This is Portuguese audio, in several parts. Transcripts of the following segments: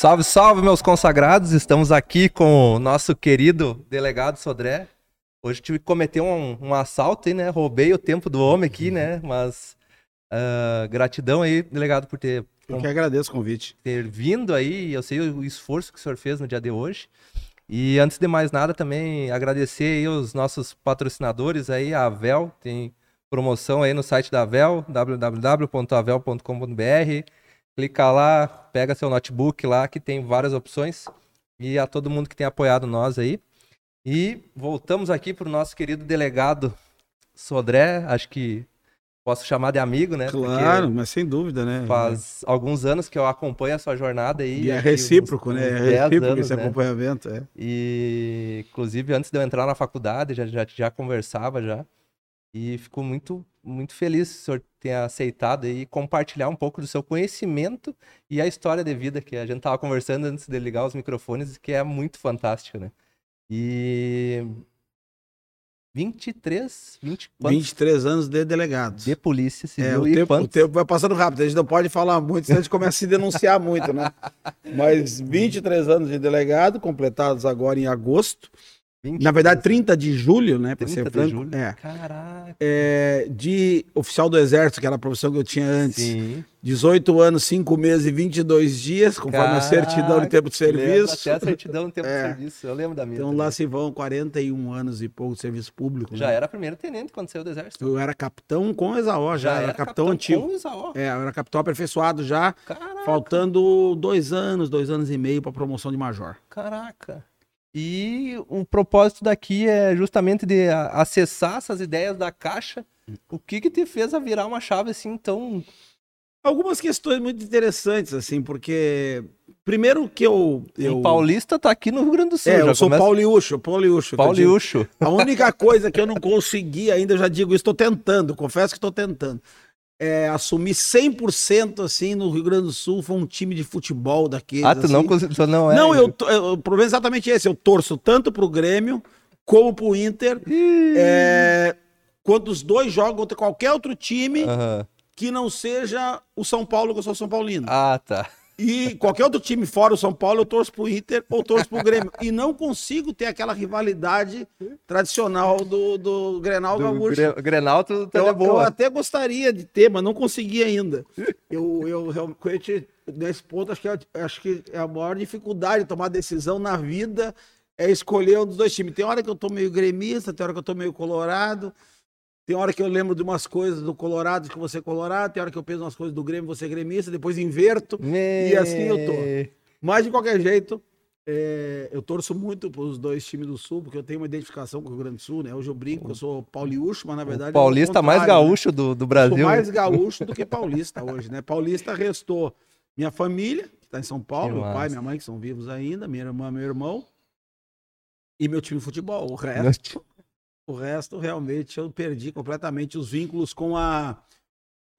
Salve, salve, meus consagrados! Estamos aqui com o nosso querido delegado Sodré. Hoje tive que cometer um, um assalto aí, né? Roubei o tempo do homem aqui, né? Mas uh, gratidão aí, delegado, por ter, Eu que agradeço o convite. ter vindo aí. Eu sei o esforço que o senhor fez no dia de hoje. E antes de mais nada, também agradecer aí os nossos patrocinadores aí, a Avel, tem promoção aí no site da Avel, www.avel.com.br. Clica lá, pega seu notebook lá, que tem várias opções. E a todo mundo que tem apoiado nós aí. E voltamos aqui para o nosso querido delegado Sodré, acho que posso chamar de amigo, né? Claro, mas sem dúvida, né? Faz alguns anos que eu acompanho a sua jornada aí. E é que uns- recíproco, né? uns É 10 recíproco anos, esse né? acompanhamento. É. E, inclusive, antes de eu entrar na faculdade, já, já, já conversava já. E fico muito, muito feliz que o senhor tenha aceitado aí compartilhar um pouco do seu conhecimento e a história de vida que a gente tava conversando antes de ligar os microfones, que é muito fantástica, né? E 23, 20, quantos 23 anos de delegado. de polícia É, civil o e tempo, o tempo vai passando rápido, a gente não pode falar muito, senão a gente começa a se denunciar muito, né? Mas 23 anos de delegado, completados agora em agosto. 20, Na verdade, 30 de julho, né? Pra 30 ser de franco. julho. É. Caraca. É, De oficial do Exército, que era a profissão que eu tinha antes. Sim. 18 anos, 5 meses e 22 dias, conforme a certidão de tempo de Caraca, serviço. Até a certidão de tempo É. de serviço. Eu lembro da minha. Então também. lá se vão 41 anos e pouco de serviço público. Já né? era primeiro tenente quando saiu do exército. Eu era capitão com Exaó, já, era, capitão, antigo. com Isaó. É, eu era capitão aperfeiçoado já, Caraca, faltando dois anos, dois anos e meio para promoção de major. caraca. E o propósito daqui é justamente de acessar essas ideias da caixa. O que que te fez a virar uma chave assim tão... Algumas questões muito interessantes, assim, porque primeiro que eu. eu... Paulista tá aqui no Rio Grande do Sul. É, eu sou começa- pauliúcho, pauliúcho. Pauliúcho. A única coisa que eu não consegui ainda, eu já digo, estou tentando, confesso que estou tentando. É assumir 100% assim no Rio Grande do Sul, foi um time de futebol daqueles. Ah, tu não, assim. conseguiu- tu não é... Não, eu, eu- o problema é exatamente esse. Eu torço tanto pro Grêmio como pro Inter, Ih. é, quando os dois jogam contra qualquer outro time Aham. que não seja o São Paulo, que eu sou São Paulino. Ah, tá. E qualquer outro time fora o São Paulo, eu torço pro Inter ou torço pro Grêmio. E não consigo ter aquela rivalidade tradicional do, do Grenal Do Gaúcho. Gre- Grenal, tu, tu Eu, é eu boa. até gostaria de ter, mas não consegui ainda. Eu, eu realmente, nesse ponto, acho que, é, acho que é a maior dificuldade de tomar decisão na vida é escolher um dos dois times. Tem hora que eu tô meio gremista, tem hora que eu tô meio colorado. Tem hora que eu lembro de umas coisas do Colorado que você é colorado, tem hora que eu penso umas coisas do Grêmio, você é gremista, depois inverto. E assim eu tô. Mas, de qualquer jeito, é, eu torço muito para os dois times do Sul, porque eu tenho uma identificação com o Rio Grande do Sul, né? Hoje eu brinco, eu sou pauliúcho, mas na verdade. O paulista é mais né? gaúcho do, do Sou Brasil. mais gaúcho do que paulista hoje, né? Paulista restou minha família, que está em São Paulo, Que meu massa. pai, minha mãe, que são vivos ainda, minha irmã, meu irmão, e meu time de futebol. O resto, o resto realmente eu perdi completamente os vínculos com a.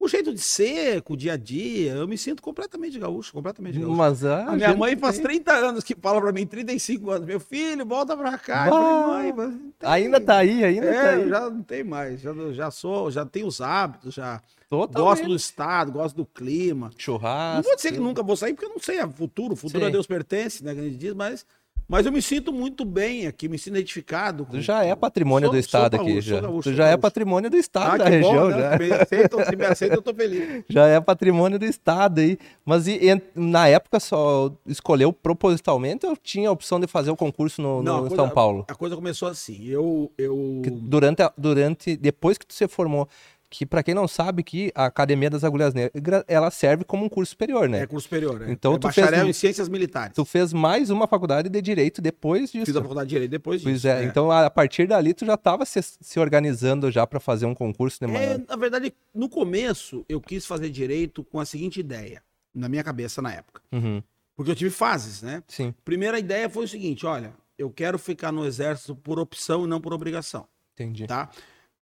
O jeito de ser, com o dia a dia. Eu me sinto completamente gaúcho, completamente gaúcho. Mas a, A minha mãe faz tem- 30 anos que fala pra mim, 35 anos, meu filho, volta pra cá. Eu falei, mãe, não Ainda tá aí, ainda tá É, aí. já não tem mais, já, já sou, já tenho os hábitos, já Totalmente. gosto do estado, gosto do clima. Não Churrasco. vou dizer que nunca vou sair, porque eu não sei, é futuro, o futuro Sim. a Deus pertence, né, que a gente diz, mas, mas eu me sinto muito bem aqui, me sinto identificado. com- Tu já é patrimônio Sou- do estado sou aqui, gaúcho, já. gaúcho, tu já é gaúcho. patrimônio do estado Ah, da região, bom, né? já. Me aceitam, se me aceitam, eu tô feliz. Já é patrimônio do estado aí. Mas e, e na época só escolheu propositalmente ou tinha a opção de fazer o concurso no, Não, no a coisa- São Paulo? A coisa começou assim, eu... eu... Que durante, a- durante, depois que tu se formou, que pra quem não sabe que a Academia das Agulhas Negras, ela serve como um curso superior, né? É curso superior, é. Então é tu fez bacharel um- em ciências militares. Tu fez mais uma faculdade de Direito depois disso. Fiz a faculdade de Direito depois disso. Pois é, então a partir dali tu já estava se, se organizando já pra fazer um concurso de É, na verdade, no começo, eu quis fazer direito com a seguinte ideia, na minha cabeça na época. Uhum, Porque eu tive fases, né? Sim, Primeira ideia foi o seguinte: olha, eu quero ficar no exército por opção e não por obrigação, entendi. tá?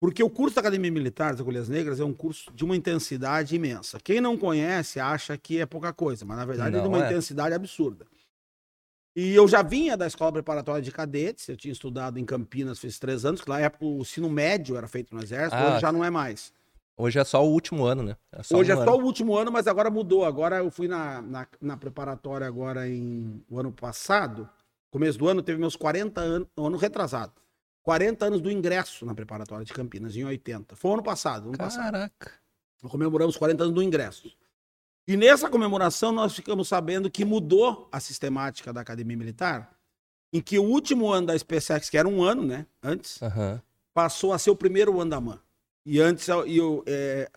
Porque o curso da Academia Militar das Agulhas Negras é um curso de uma intensidade imensa. Quem não conhece acha que é pouca coisa, mas na verdade é de Não uma é. intensidade absurda. E eu já vinha da escola preparatória de cadetes, eu tinha estudado em Campinas, fiz três anos, que na época o ensino médio era feito no exército, Ah, hoje já não é mais. Hoje é só o último ano, né? É Hoje um é só o último ano, mas agora mudou. Agora eu fui na, na, na, preparatória agora em o ano passado. Começo do ano teve meus 40 anos, ano retrasado. 40 anos do ingresso na preparatória de Campinas, em 80. Foi ano passado. Ano Caraca. Passado. Comemoramos 40 anos do ingresso. E nessa comemoração nós ficamos sabendo que mudou a sistemática da Academia Militar, em que o último ano da SpaceX, que era um ano, né, antes, uhum. passou a ser o primeiro ano da MAN. E antes, eu, é,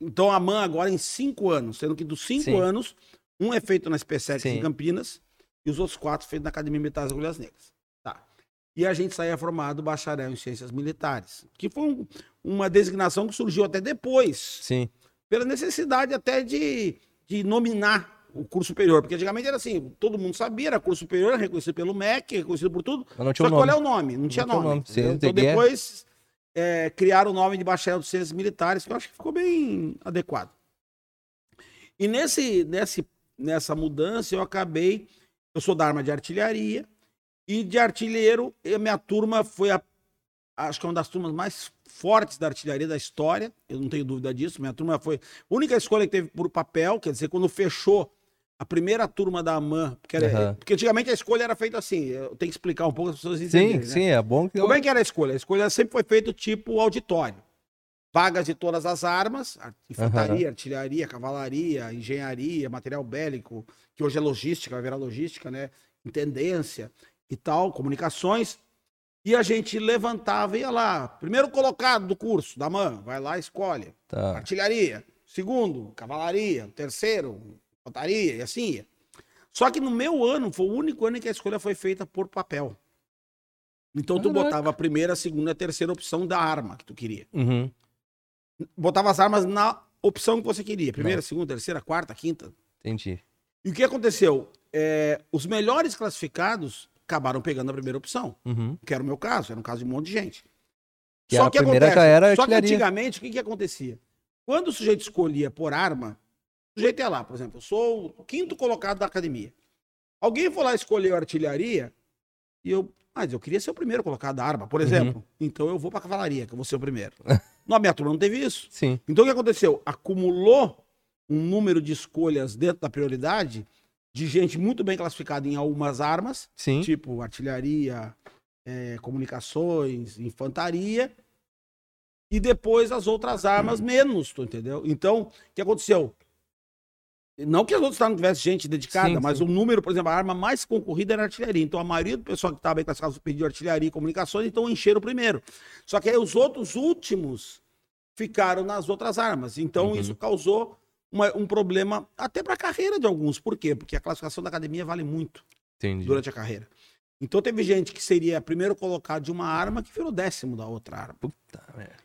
então a MAN agora em cinco anos, sendo que dos cinco Sim. anos, um é feito na SpaceX Sim. em Campinas e os outros quatro feitos na Academia Militar das Agulhas Negras. E a gente saía formado bacharel em Ciências Militares, que foi um, uma designação que surgiu até depois. Sim. Pela necessidade até de, de nominar o curso superior, porque antigamente era assim, todo mundo sabia, era curso superior, era reconhecido pelo MEC, reconhecido por tudo. Mas não tinha só nome. qual é o nome? Não tinha não nome. Tinha nome. Então depois é, criaram o nome de bacharel de ciências militares, que eu acho que ficou bem adequado. E nesse, nesse, nessa mudança eu acabei, eu sou da arma de artilharia, e de artilheiro, a minha turma foi a, acho que é uma das turmas mais fortes da artilharia da história, eu não tenho dúvida disso, minha turma foi a única escolha que teve por papel, quer dizer, quando fechou a primeira turma da AMAN, porque, era, uhum. porque antigamente a escolha era feita assim, eu tenho que explicar um pouco as pessoas entenderem. Sim, né? sim, é bom que... Como é que era a escolha? A escolha sempre foi feita tipo auditório. Vagas de todas as armas, infantaria, uhum. artilharia, cavalaria, engenharia, material bélico, que hoje é logística, vai virar logística, né? Intendência e tal, comunicações. E a gente levantava e ia lá. Primeiro colocado do curso, da MAN, vai lá escolhe. Tá. Artilharia. Segundo, cavalaria. Terceiro, Infantaria e assim ia. Só que no meu ano, foi o único ano em que a escolha foi feita por papel. Então tu Caraca. botava a primeira, a segunda e a terceira opção da arma que tu queria. Uhum. Botava as armas na opção que você queria. Primeira, Não. segunda, terceira, quarta, quinta. Entendi. E o que aconteceu? É, os melhores classificados acabaram pegando a primeira opção. Uhum. Que era o meu caso, era um caso de um monte de gente. Que só que acontece, era só que antigamente, o que, que acontecia? Quando o sujeito escolhia por arma, o sujeito é lá, por exemplo, eu sou o quinto colocado da academia. Alguém foi lá escolher artilharia e eu. Mas eu queria ser o primeiro colocado da arma, por uhum. exemplo. Uhum. Então eu vou pra cavalaria, que eu vou ser o primeiro. Na minha turma não teve isso. Sim. Então o que aconteceu? Acumulou um número de escolhas dentro da prioridade de gente muito bem classificada em algumas armas, Sim. tipo artilharia, é, comunicações, infantaria, e depois as outras armas menos, tu entendeu? Então, o que aconteceu? Não que as outras não tivessem gente dedicada, sim, mas sim. o número, por exemplo, a arma mais concorrida era a artilharia. Então a maioria do pessoal que estava bem classificado pediu artilharia e comunicações, então encheram o primeiro. Só que aí os outros últimos ficaram nas outras armas. Então uhum. isso causou uma, um problema até para a carreira de alguns. Por quê? Porque a classificação da academia vale muito Entendi. durante a carreira. Então teve gente que seria primeiro colocado de uma arma que virou décimo da outra arma. Puta,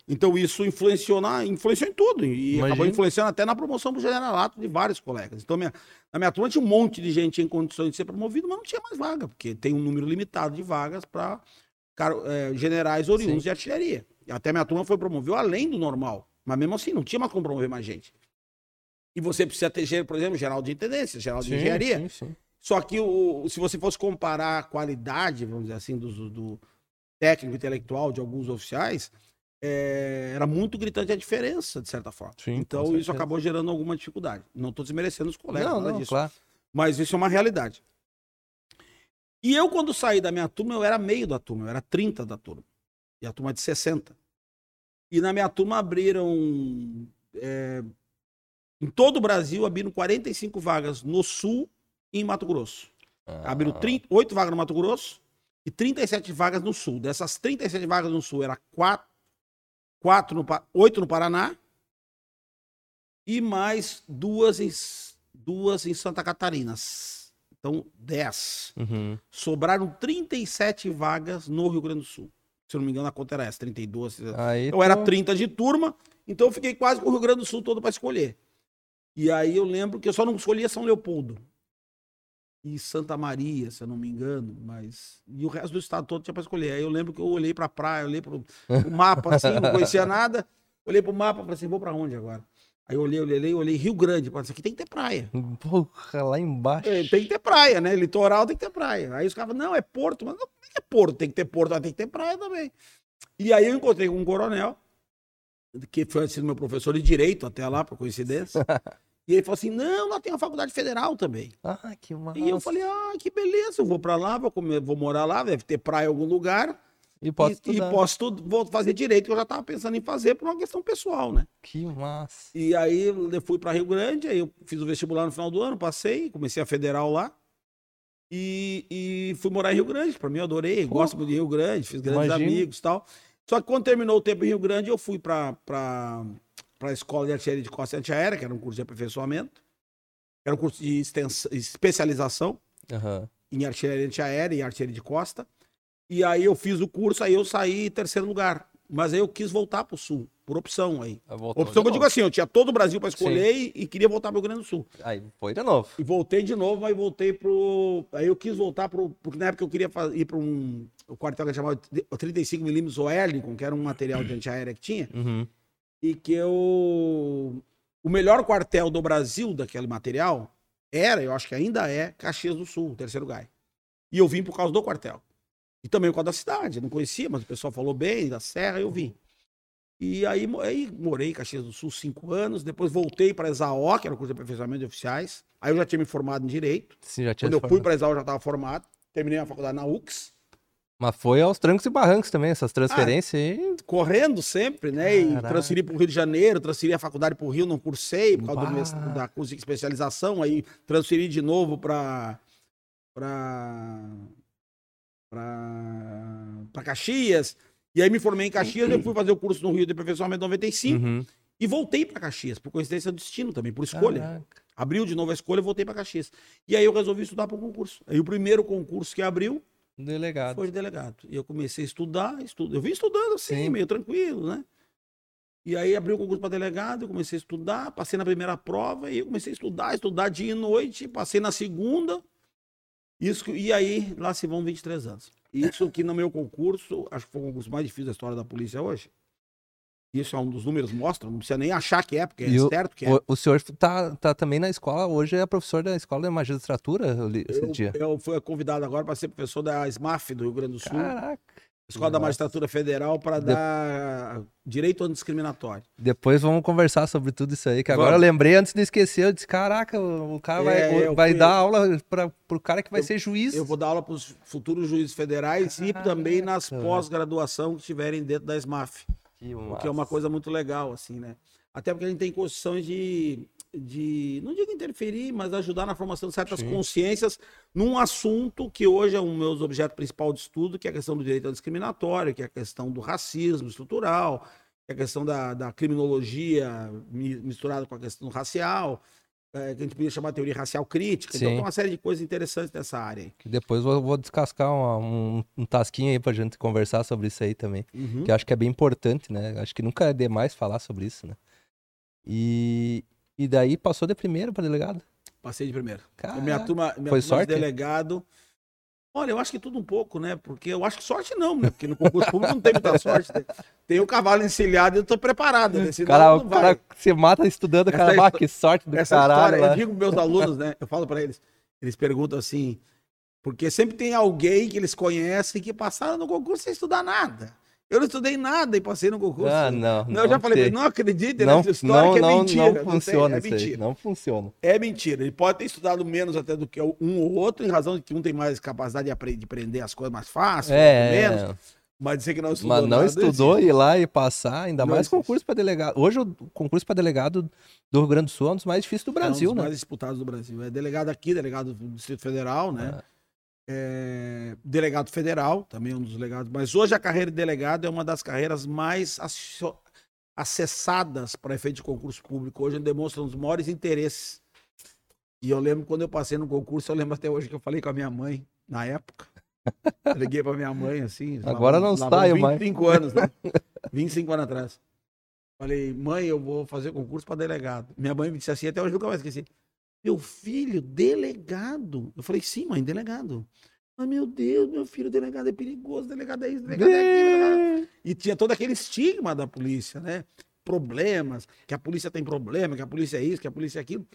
então isso influenciou, na, influenciou em tudo. E Imagina. acabou influenciando até na promoção do generalato de vários colegas. Então minha, na minha turma tinha um monte de gente em condições de ser promovido, mas não tinha mais vaga, porque tem um número limitado de vagas para é, generais oriundos Sim. de artilharia. E até minha turma foi promoveu além do normal. Mas mesmo assim, não tinha mais como promover mais gente. E você precisa ter, por exemplo, geral de intendência, geral de sim, engenharia. Sim, sim. Só que o, se você fosse comparar a qualidade, vamos dizer assim, do, do técnico intelectual de alguns oficiais, é, era muito gritante a diferença, de certa forma. Sim, então isso acabou gerando alguma dificuldade. Não estou desmerecendo os colegas, não, não, disso. Claro. Mas isso é uma realidade. E eu, quando saí da minha turma, eu era meio da turma, eu era 30 da turma. E a turma é de 60. E na minha turma abriram. É, em todo o Brasil, abriram 45 vagas no Sul em Mato Grosso. Ah. Abriram 30, 8 vagas no Mato Grosso e 37 vagas no Sul. Dessas 37 vagas no Sul, era 4, 4 no, 8 no Paraná e mais duas em, duas em Santa Catarina. Então, 10. Uhum. Sobraram 37 vagas no Rio Grande do Sul. Se eu não me engano, a conta era essa, 32. Aí eu tô... era 30 de turma, então eu fiquei quase com o Rio Grande do Sul todo para escolher. E aí eu lembro que eu só não escolhia São Leopoldo e Santa Maria, se eu não me engano, mas. E o resto do estado todo tinha para escolher. Aí eu lembro que eu olhei para a praia, olhei para o mapa assim, não conhecia nada. Olhei para o mapa e falei assim: vou para onde agora? Aí eu olhei, olhei, olhei, Rio Grande. Falei, isso aqui tem que ter praia. Porra, lá embaixo. É, tem que ter praia, né? Litoral tem que ter praia. Aí os caras não, é porto. Mas não, como é que é porto? Tem que ter porto, mas tem que ter praia também. E aí eu encontrei com um coronel que foi sido meu professor de direito até lá, por coincidência. e ele falou assim: não, lá tem a faculdade federal também. Ah, que massa. E eu falei, ah, que beleza, eu vou pra lá, vou, comer, vou morar lá, deve ter praia em algum lugar. E posso e, e estudar. posso tudo, vou fazer direito, que eu já tava pensando em fazer por uma questão pessoal, né? Que massa. E aí eu fui para Rio Grande, aí eu fiz o vestibular no final do ano, passei, comecei a federal lá. E, e fui morar em Rio Grande. Para mim, eu adorei, Pô. gosto muito de Rio Grande, fiz grandes Imagino. amigos e tal. Só que quando terminou o tempo em Rio Grande, eu fui para a Escola de Artilharia de Costa Antiaérea, que era um curso de aperfeiçoamento. Era um curso de extens- especialização Aham. em artilharia antiaérea e artilharia de costa. E aí eu fiz o curso, aí eu saí em terceiro lugar. Mas aí eu quis voltar para o sul, por opção aí. Opção que eu digo assim, eu tinha todo o Brasil para escolher e, e queria voltar para o Rio Grande do Sul. Aí foi de novo. E voltei de novo, mas voltei pro. Aí eu quis voltar pro. Porque na época eu queria ir para um. O quartel que chamava 35mm Oerlikon, que era um material de antiaérea que tinha. Uhum. E que eu. O melhor quartel do Brasil daquele material era, eu acho que ainda é, Caxias do Sul, terceiro gai. E eu vim por causa do quartel. E também por causa da cidade. Eu não conhecia, mas o pessoal falou bem, da Serra, eu vim. E aí, aí morei em Caxias do Sul cinco anos, depois voltei para ESAO, que era o curso de aperfeiçoamento de oficiais. Aí eu já tinha me formado em Direito. Sim, já tinha Quando eu se fui formado. para a ESAO, eu já estava formado. Terminei a faculdade na UX, Mas foi aos trancos e barrancos também, essas transferências aí. correndo sempre, né? E Caraca. transferi para o Rio de Janeiro, transferi a faculdade para o Rio, não cursei por causa do Bah. da curso de especialização. Aí transferi de novo para para para Caxias. E aí me formei em Caxias, eu fui fazer o curso no Rio de aperfeiçoamento em 95 Uhum. e voltei para Caxias, por coincidência do destino também, por escolha. Caraca. Abriu de novo a escolha, voltei para Caxias. E aí eu resolvi estudar para o concurso. Aí o primeiro concurso que abriu Delegado. foi de delegado. E eu comecei a estudar, estudo. Eu vim estudando assim, Sim. meio tranquilo, né? E aí abriu o concurso para delegado, eu comecei a estudar, passei na primeira prova e eu comecei a estudar, estudar dia e noite, passei na segunda. Isso e aí lá se vão 23 anos. Isso que no meu concurso, acho que foi o concurso mais difícil da história da polícia hoje. Isso é um dos números mostram, não precisa nem achar que é, porque é o- certo que é. O, o senhor tá, tá também na escola, hoje é professor da escola de magistratura, eu li esse Eu, dia. eu fui convidado agora para ser professor da SMAF do Rio Grande do Sul. Caraca. Escola da. Magistratura Federal para De- dar direito antidiscriminatório. Depois vamos conversar sobre tudo isso aí, que agora Vamos. eu lembrei antes de esquecer, eu disse, caraca, o o cara É, vai, eu vai fui- dar aula para pro cara que vai Eu- ser juiz. Eu vou dar aula para os futuros juízes federais e também nas Caraca. pós-graduação que estiverem dentro da SMAF, Que o que é uma coisa muito legal, assim, né? Até porque a gente tem condições de, de não digo interferir, mas ajudar na formação de certas Sim. consciências num assunto que hoje é um meu objeto principal de estudo, que é a questão do direito ao discriminatório, que é a questão do racismo estrutural, que é a questão da, da criminologia mi- misturada com a questão racial, é, que a gente podia chamar de teoria racial crítica. Então Sim. tem uma série de coisas interessantes nessa área aí. Que depois eu vou descascar uma- um, um tasquinho aí pra gente conversar sobre isso aí também. Uhum. Que eu acho que é bem importante, né? Acho que nunca é demais falar sobre isso, né? E, e daí passou de primeiro para delegado. Passei de primeiro. Caraca. minha turma, minha Foi turma de sorte? delegado. Olha, eu acho que tudo um pouco, né? Porque eu acho que sorte não, né? Porque no concurso público não tem muita sorte. Tem, tem o cavalo encilhado e eu tô preparado, né? Senão cara, não o cara se mata estudando, cara, ah, que sorte do Essa caralho. história, lá." eu digo pros meus alunos, né? Eu falo pra eles, eles perguntam assim, porque sempre tem alguém que eles conhecem que passaram no concurso sem estudar nada. Eu não estudei nada e passei no concurso. Ah, não. Não, eu já falei, tem. não acredite não, nessa história não, que é não, mentira. não tem, funciona é isso aí. mentira. Não funciona. É mentira. Ele pode ter estudado menos até do que um ou outro, em razão de que um tem mais capacidade de, apre- de aprender as coisas mais fácil, É, menos. Mas dizer que não estudou mas não nada, estudou existe. ir lá e passar, ainda Não mais existe. concurso para delegado. Hoje o concurso para delegado do Rio Grande do Sul é um dos mais difíceis do É um Brasil, dos né? mais disputados do Brasil. É delegado aqui, delegado do Distrito Federal, né? É, delegado federal, também é um dos delegados. Mas hoje a carreira de delegado é uma das carreiras mais acessadas para efeito de concurso público. Hoje demonstra um dos maiores interesses. E eu lembro quando eu passei no concurso, eu lembro até hoje que eu falei com a minha mãe, na época. Eu liguei para minha mãe assim. lá Agora vão- não lá saio mais. 25 anos, né? 25 anos atrás. Falei, mãe, eu vou fazer concurso para delegado. Minha mãe me disse assim, até hoje nunca mais esqueci. Meu filho, delegado. Eu falei, sim, mãe, delegado. Mas, meu Deus, meu filho, delegado é perigoso, delegado é isso, delegado é aquilo. E tinha todo aquele estigma da polícia, né? Problemas, que a polícia tem problema, que a polícia é isso, que a polícia é aquilo.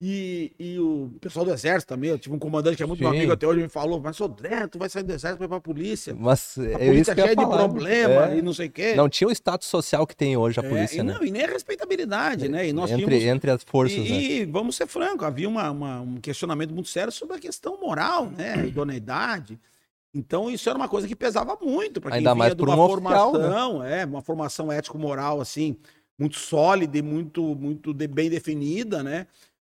E, e o pessoal do exército também, eu tive um comandante que é muito meu amigo até hoje, me falou, mas Sodré, tu vai sair do exército, vai pra polícia. Mas A é polícia ia cheia de falar. problema É. e não sei o quê. Não tinha o status social que tem hoje a É, polícia, e, né? não, e nem a respeitabilidade, né? E nós entre, tínhamos entre as forças, e, né? e vamos ser francos, havia uma, uma- um questionamento muito sério sobre a questão moral, né? Idoneidade. Então, isso era uma coisa que pesava muito para quem Ainda vinha mais de uma um oficial, né? formação, é, uma formação ético-moral, assim, muito sólida e muito, muito de- bem definida, né?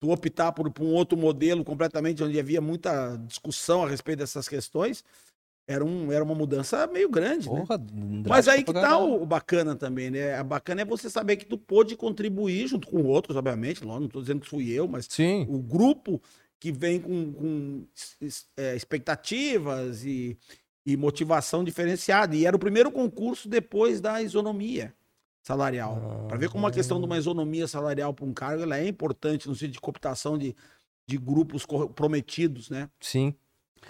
Tu optar por, por um outro modelo completamente onde havia muita discussão a respeito dessas questões, era, um, era uma mudança meio grande, né? Porra, Mas aí que tá o, o bacana também, né? A bacana é você saber que tu pôde contribuir junto com outros, obviamente. Não tô dizendo que fui eu, mas Sim, o grupo que vem com, com, é, expectativas e, e motivação diferenciada. E era o primeiro concurso depois da isonomia salarial. Para ver como a questão de uma isonomia salarial para um cargo ela é importante no sentido de cooptação de, de grupos comprometidos, né? sim.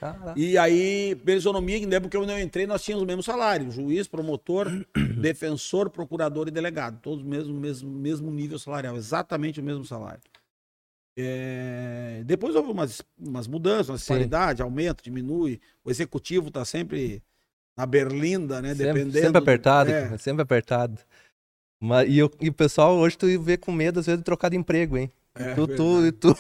Caraca. E aí, pela isonomia, lembro que quando eu entrei, nós tínhamos o mesmo salário: juiz, promotor, defensor, procurador e delegado. Todos mesmo, mesmo, mesmo nível salarial, exatamente o mesmo salário. É, Depois houve umas, umas mudanças, uma disparidade, aumenta, diminui. O executivo está sempre na berlinda, né? Sempre, Dependendo. sempre apertado, É. sempre apertado. Mas, e, eu- e o pessoal hoje tu vê com medo, às vezes, de trocar de emprego, hein? É, tu, tu, e tu,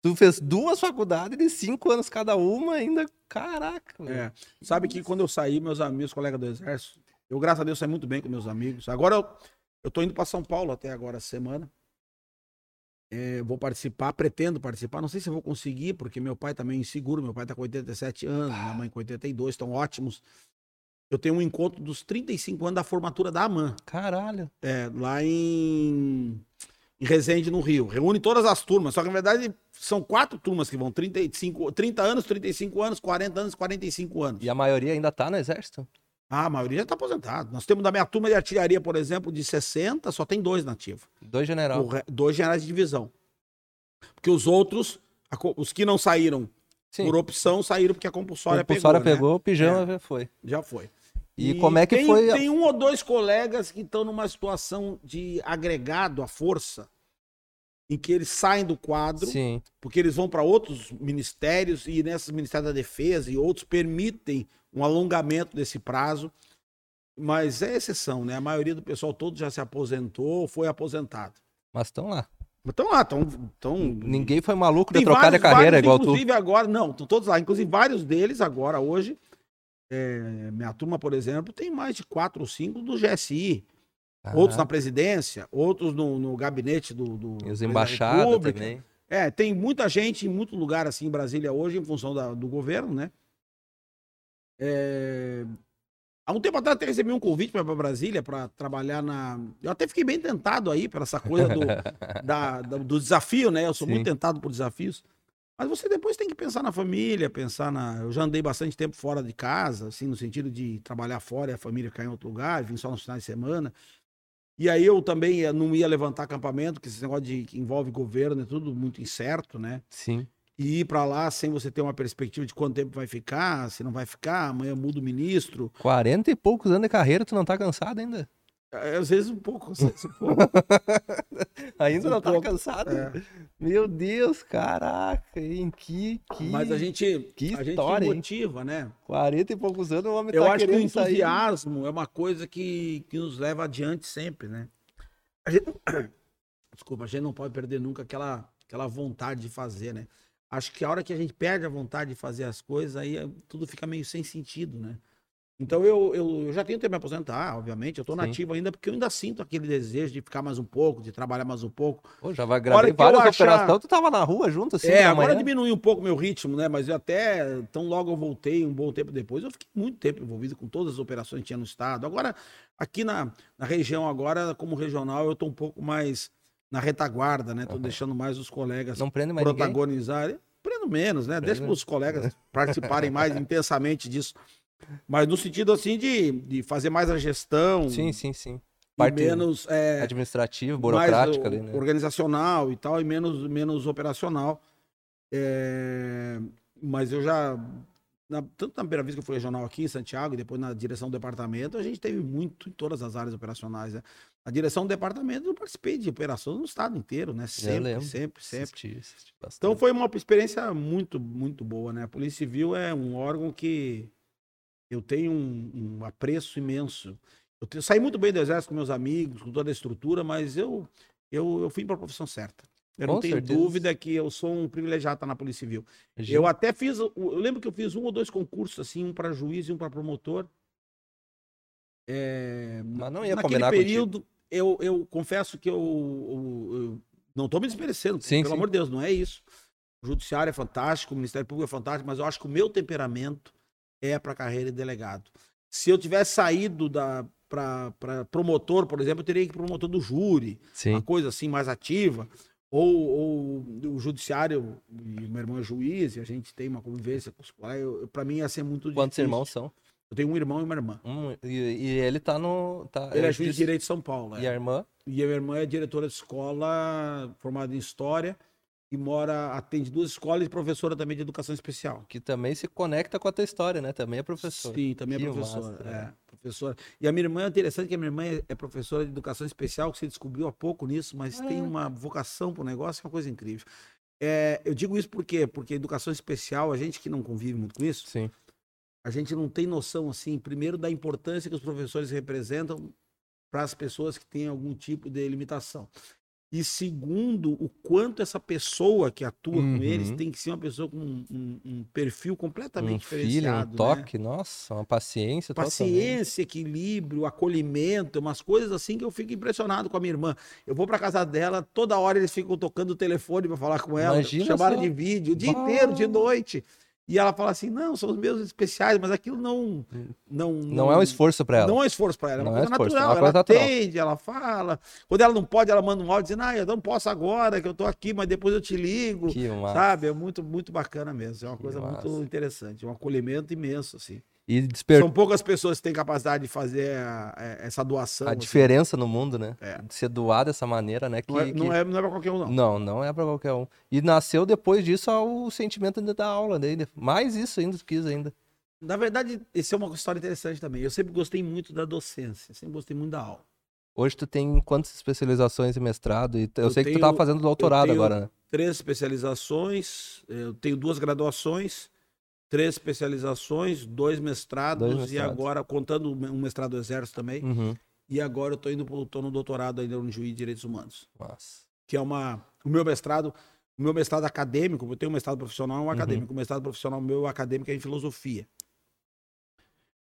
tu fez duas faculdades de cinco anos cada uma, ainda. Caraca, velho. É. Sabe que quando eu saí, meus amigos, colegas do Exército, eu, graças a Deus, saí muito bem com meus amigos. Agora eu, eu tô indo para São Paulo até agora essa semana. É, vou participar, pretendo participar. Não sei se eu vou conseguir, porque meu pai também é inseguro. Meu pai tá com 87 anos, minha mãe com 82, estão ótimos. Eu tenho um encontro dos 35 anos da formatura da AMAN, Caralho. é, lá em, em Resende, no Rio. Reúne todas as turmas, só que na verdade são quatro turmas que vão: 35, 30 anos, 35 anos, 40 anos, 45 anos. E a maioria ainda tá no exército? Ah, a maioria já está aposentado. Nós temos da minha turma de artilharia, por exemplo, de 60, só tem dois nativos. Dois re- Dois generais de divisão. Porque os outros, os que não saíram Sim. por opção, saíram porque a compulsória, a compulsória pegou. né? pegou, o pijama já foi. Já foi. E, como é que tem, foi? Tem um ou dois colegas que estão numa situação de agregado à força, em que eles saem do quadro, Sim. porque eles vão para outros ministérios e nesses ministérios da defesa e outros permitem um alongamento desse prazo. Mas é exceção, né? A maioria do pessoal todo já se aposentou ou foi aposentado. Mas estão lá. Estão lá, estão. Tão... Ninguém foi maluco de trocar de vários- carreira vários, igual tu. Inclusive agora, não, estão todos lá. Inclusive vários deles agora, hoje, é, minha turma, por exemplo, tem mais de quatro ou cinco do GSI. Outros na presidência, outros no, no gabinete do, do E os República. também. É, tem muita gente em muito lugar assim em Brasília hoje, em função da- do governo, né? É, Há um tempo atrás até recebi um convite para Brasília para trabalhar na. Eu até fiquei bem tentado aí por essa coisa do, da- da- do desafio, né? Eu sou Sim. muito tentado por desafios. Mas você depois tem que pensar na família, pensar na. Eu já andei bastante tempo fora de casa, assim, no sentido de trabalhar fora e a família ficar em outro lugar, vim só nos finais de semana. E aí eu também eh, não ia levantar acampamento, que esse negócio de que envolve governo é tudo muito incerto, né? Sim. E ir para lá sem você ter uma perspectiva de quanto tempo vai ficar, se não vai ficar, amanhã muda o ministro. 40 e poucos anos de carreira, tu não tá cansado ainda? É, Às vezes um pouco, às vezes um pouco. Ainda Um não tá pouco, cansado? é. Meu Deus, caraca, hein? Que, que... Mas a gente, que a gente história, hein? motiva, né? 40 e poucos anos, o homem Eu tá acho que o querendo sair. entusiasmo é uma coisa que, que nos leva adiante sempre, né? A gente, desculpa, a gente não pode perder nunca aquela, aquela vontade de fazer, né? Acho que a hora que a gente perde a vontade de fazer as coisas, aí eh, tudo fica meio sem sentido, né? Então eu, eu, eu já tenho tempo de me aposentar, obviamente. Eu tô Sim. nativo ainda porque eu ainda sinto aquele desejo de ficar mais um pouco, de trabalhar mais um pouco. Pô, já vai gravar que várias achar- operações, tu tava na rua junto assim, é, agora diminui um pouco meu ritmo, né? Mas eu até, tão logo eu voltei, um bom tempo depois, eu fiquei muito tempo envolvido com todas as operações que tinha no estado. Agora, aqui na, na região, agora, como regional, eu tô um pouco mais na retaguarda, né? Tô Aham. deixando mais os colegas Não prende mais protagonizarem. Prendo menos, né? Deixa Prende- para os colegas participarem mais intensamente disso. Mas no sentido, assim, de, de fazer mais a gestão. Sim, sim, sim. Parte menos... é, administrativa, burocrática ali, né? organizacional e tal, e menos, menos operacional. É, mas eu já. na- tanto na primeira vez que eu fui regional aqui em Santiago e depois na direção do departamento, a gente teve muito em todas as áreas operacionais. Né? A direção do departamento, eu participei de operações no estado inteiro, né? Sempre, sempre, sempre. Assisti, assisti. Então foi uma experiência muito, muito boa, né? A Polícia Civil é um órgão que eu tenho um, um apreço imenso. Eu, te- saí muito bem do exército com meus amigos, com toda a estrutura, mas eu, eu, eu fui para a profissão certa. Eu não Com tenho certeza. dúvida que eu sou um privilegiado na Polícia Civil. Eu até fiz, eu lembro que eu fiz um ou dois concursos, assim, um para juiz e um para promotor. É, Mas não ia naquele combinar contigo. Eu, eu confesso que eu, eu- eu não estou me desmerecendo, Sim, pelo sim. amor de Deus, não é isso. O judiciário é fantástico, o Ministério Público é fantástico, mas eu acho que o meu temperamento é para carreira de delegado. Se eu tivesse saído da para promotor, por exemplo, eu teria que ir pro promotor do júri, Sim. uma coisa assim mais ativa. Ou, ou o judiciário, e meu irmão é juiz, e a gente tem uma convivência com os colegas, pra mim ia ser muito Quantos difícil. irmãos são? Eu tenho um irmão e uma irmã. Um, e, e ele tá no. Tá, Ele é juiz de direito de São Paulo. E é. a irmã? E a minha irmã é diretora de escola, formada em História, e mora, atende duas escolas e professora também de Educação Especial. Que também se conecta com a tua história, né? Também é professor. Sim, também Que é professora. massa, é, professora. E a minha irmã é interessante que a minha irmã é, é professora de Educação Especial, que você descobriu há pouco nisso, mas tem Ah. uma vocação para o negócio, que é uma coisa incrível. É, eu digo isso por quê? Porque educação especial, a gente que não convive muito com isso, Sim. A gente não tem noção, assim, primeiro, da importância que os professores representam para as pessoas que têm algum tipo de limitação. E segundo, o quanto essa pessoa que atua Uhum. com eles tem que ser uma pessoa com um, um- um perfil completamente Um filho, diferenciado. um né? toque, nossa, uma paciência. totalmente. Paciência, equilíbrio, acolhimento, umas coisas assim que eu fico impressionado com a minha irmã. Eu vou pra casa dela, toda hora eles ficam tocando o telefone pra falar com ela, Imagina chamaram só. de vídeo, o dia Bah. inteiro, de noite. E ela fala assim: não, são os meus especiais, mas aquilo não. Não, Não é um esforço pra ela. Não é um esforço pra ela, é uma Não é coisa esforço, é natural. uma ela coisa natural. atende, ela fala. Quando ela não pode, ela manda um áudio dizendo: ah, eu não posso agora, que eu tô aqui, mas depois eu te ligo. Que massa. Sabe? É muito, muito bacana mesmo. É uma Que coisa massa. muito interessante. É um acolhimento imenso, assim. E despertou São poucas pessoas que têm capacidade de fazer a- a- essa doação. a assim. diferença no mundo, né? É. De ser doado dessa maneira, né? Que, Não é, que- não, é, não é pra qualquer um, não. Não, não é pra qualquer um. E nasceu depois disso o sentimento ainda da aula dele. Mais isso ainda, quis ainda. Na verdade, essa é uma história interessante também. Eu sempre gostei muito da docência, sempre gostei muito da aula. Hoje tu tem quantas especializações e mestrado? E eu, Eu sei que tu tenho- tava fazendo doutorado tenho- agora, né? Três especializações, eu tenho duas graduações, três especializações, dois mestrados, Dois e mestrados. agora, contando um mestrado do Exército também, Uhum. e agora eu tô indo pro, tô no doutorado ainda no Juiz de Direitos Humanos. Massa. que é uma. O meu mestrado, o meu mestrado acadêmico, eu tenho um mestrado profissional, um acadêmico. O mestrado profissional meu acadêmico é em filosofia.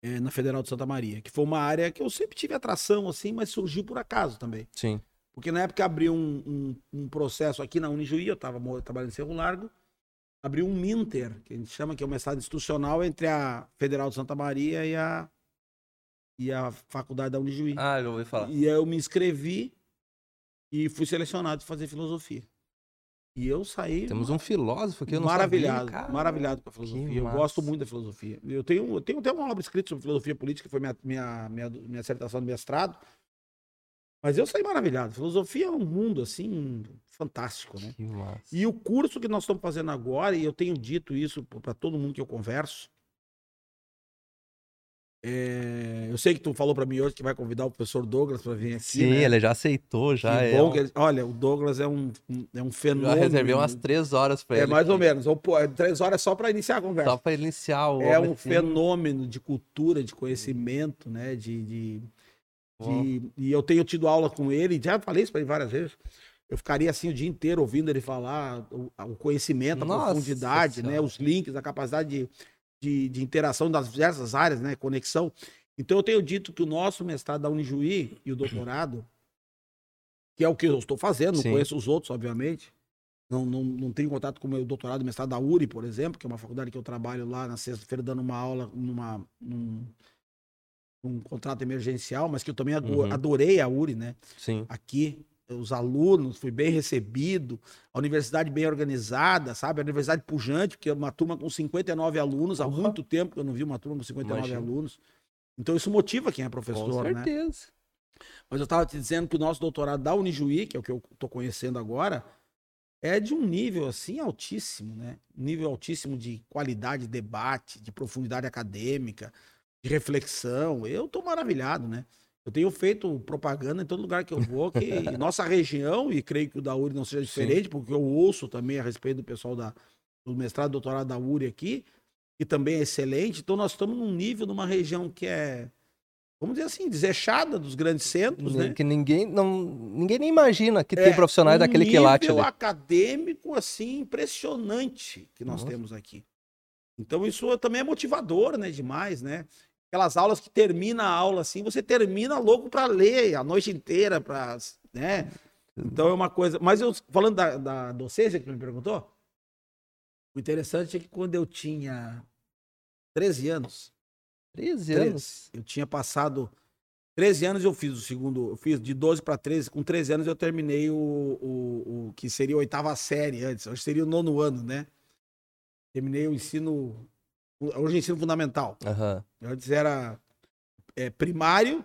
é, na Federal de Santa Maria, que foi uma área que eu sempre tive atração, assim, mas surgiu por acaso também. Sim. Porque na época abriu um, um, um processo aqui na Unijuí, eu estava trabalhando em Cerro Largo, abriu um Minter, que a gente chama que é um mestrado institucional entre a Federal de Santa Maria e a, e a Faculdade da Unijuí. Ah, eu ouvi falar. E eu me inscrevi e fui selecionado para fazer filosofia. E eu saí Temos um filósofo aqui, eu não maravilhado, sabia, maravilhado com a filosofia. Eu gosto muito da filosofia. Eu tenho, eu tenho até uma obra escrita sobre filosofia política, que foi minha, minha, minha, minha dissertação de mestrado. Mas eu saí maravilhado. Filosofia é um mundo, assim, fantástico, né? E o curso que nós estamos fazendo agora, e eu tenho dito isso para todo mundo que eu converso, é, eu sei que tu falou para mim hoje que vai convidar o professor Douglas para vir aqui. Sim, né? ele já aceitou, já é. um- ele- Olha, o Douglas é um, é um Já fenômeno. reservei umas três horas pra É ele. mais ou menos. Ou, pô, é três horas só para iniciar a conversa. Só pra iniciar o É um assim. fenômeno de cultura, de conhecimento, né? De, de, De- e eu tenho tido aula com ele, já falei isso para ele várias vezes. Eu ficaria assim o dia inteiro ouvindo ele falar o, o conhecimento, a Nossa profundidade, né? Os links, a capacidade de, de, de interação das diversas áreas, né? Conexão. Então eu tenho dito que o nosso mestrado da Unijuí e o doutorado, que é o que eu estou fazendo, não conheço os outros, obviamente. Não, não, não tenho contato com o meu doutorado e mestrado da URI, por exemplo, que é uma faculdade que eu trabalho lá na sexta-feira dando uma aula numa, num, num contrato emergencial, mas que eu também Uhum. adorei a URI, né? Sim. Aqui, os alunos, fui bem recebido, a universidade bem organizada, sabe? A universidade pujante, porque é uma turma com 59 alunos, há Porra. muito tempo que eu não vi uma turma com 59 Imagino. alunos. Então isso motiva quem é Com professor, né? certeza. Mas eu estava te dizendo que o nosso doutorado da Unijuí, que é o que eu estou conhecendo agora, é de um nível assim altíssimo, né? Nível altíssimo de qualidade de debate, de profundidade acadêmica, de reflexão. Eu tô maravilhado, né? Eu tenho feito propaganda em todo lugar que eu vou, que nossa região, e creio que o da URI não seja diferente, Sim. porque eu ouço também a respeito do pessoal da, do mestrado e doutorado da URI aqui, que também é excelente. Então nós estamos num nível, numa região que é vamos dizer assim, desechada dos grandes centros, né? Que ninguém, não, ninguém nem imagina que é, tem profissionais um daquele quilate. Um acadêmico, assim, impressionante que nós Nossa. temos aqui. Então isso também é motivador, né, demais, né? Aquelas aulas que termina a aula assim, você termina louco para ler a noite inteira, para, né? Então é uma coisa. Mas eu falando da, da docência que me perguntou, o interessante é que quando eu tinha 13 anos, 13 anos. Eu tinha passado 13 anos eu fiz o segundo, eu fiz de 12 para 13, com 13 anos eu terminei o, o, o, que seria a oitava série antes, hoje seria o nono ano, né? Terminei o ensino, hoje é ensino fundamental. Uhum. Antes era é, primário,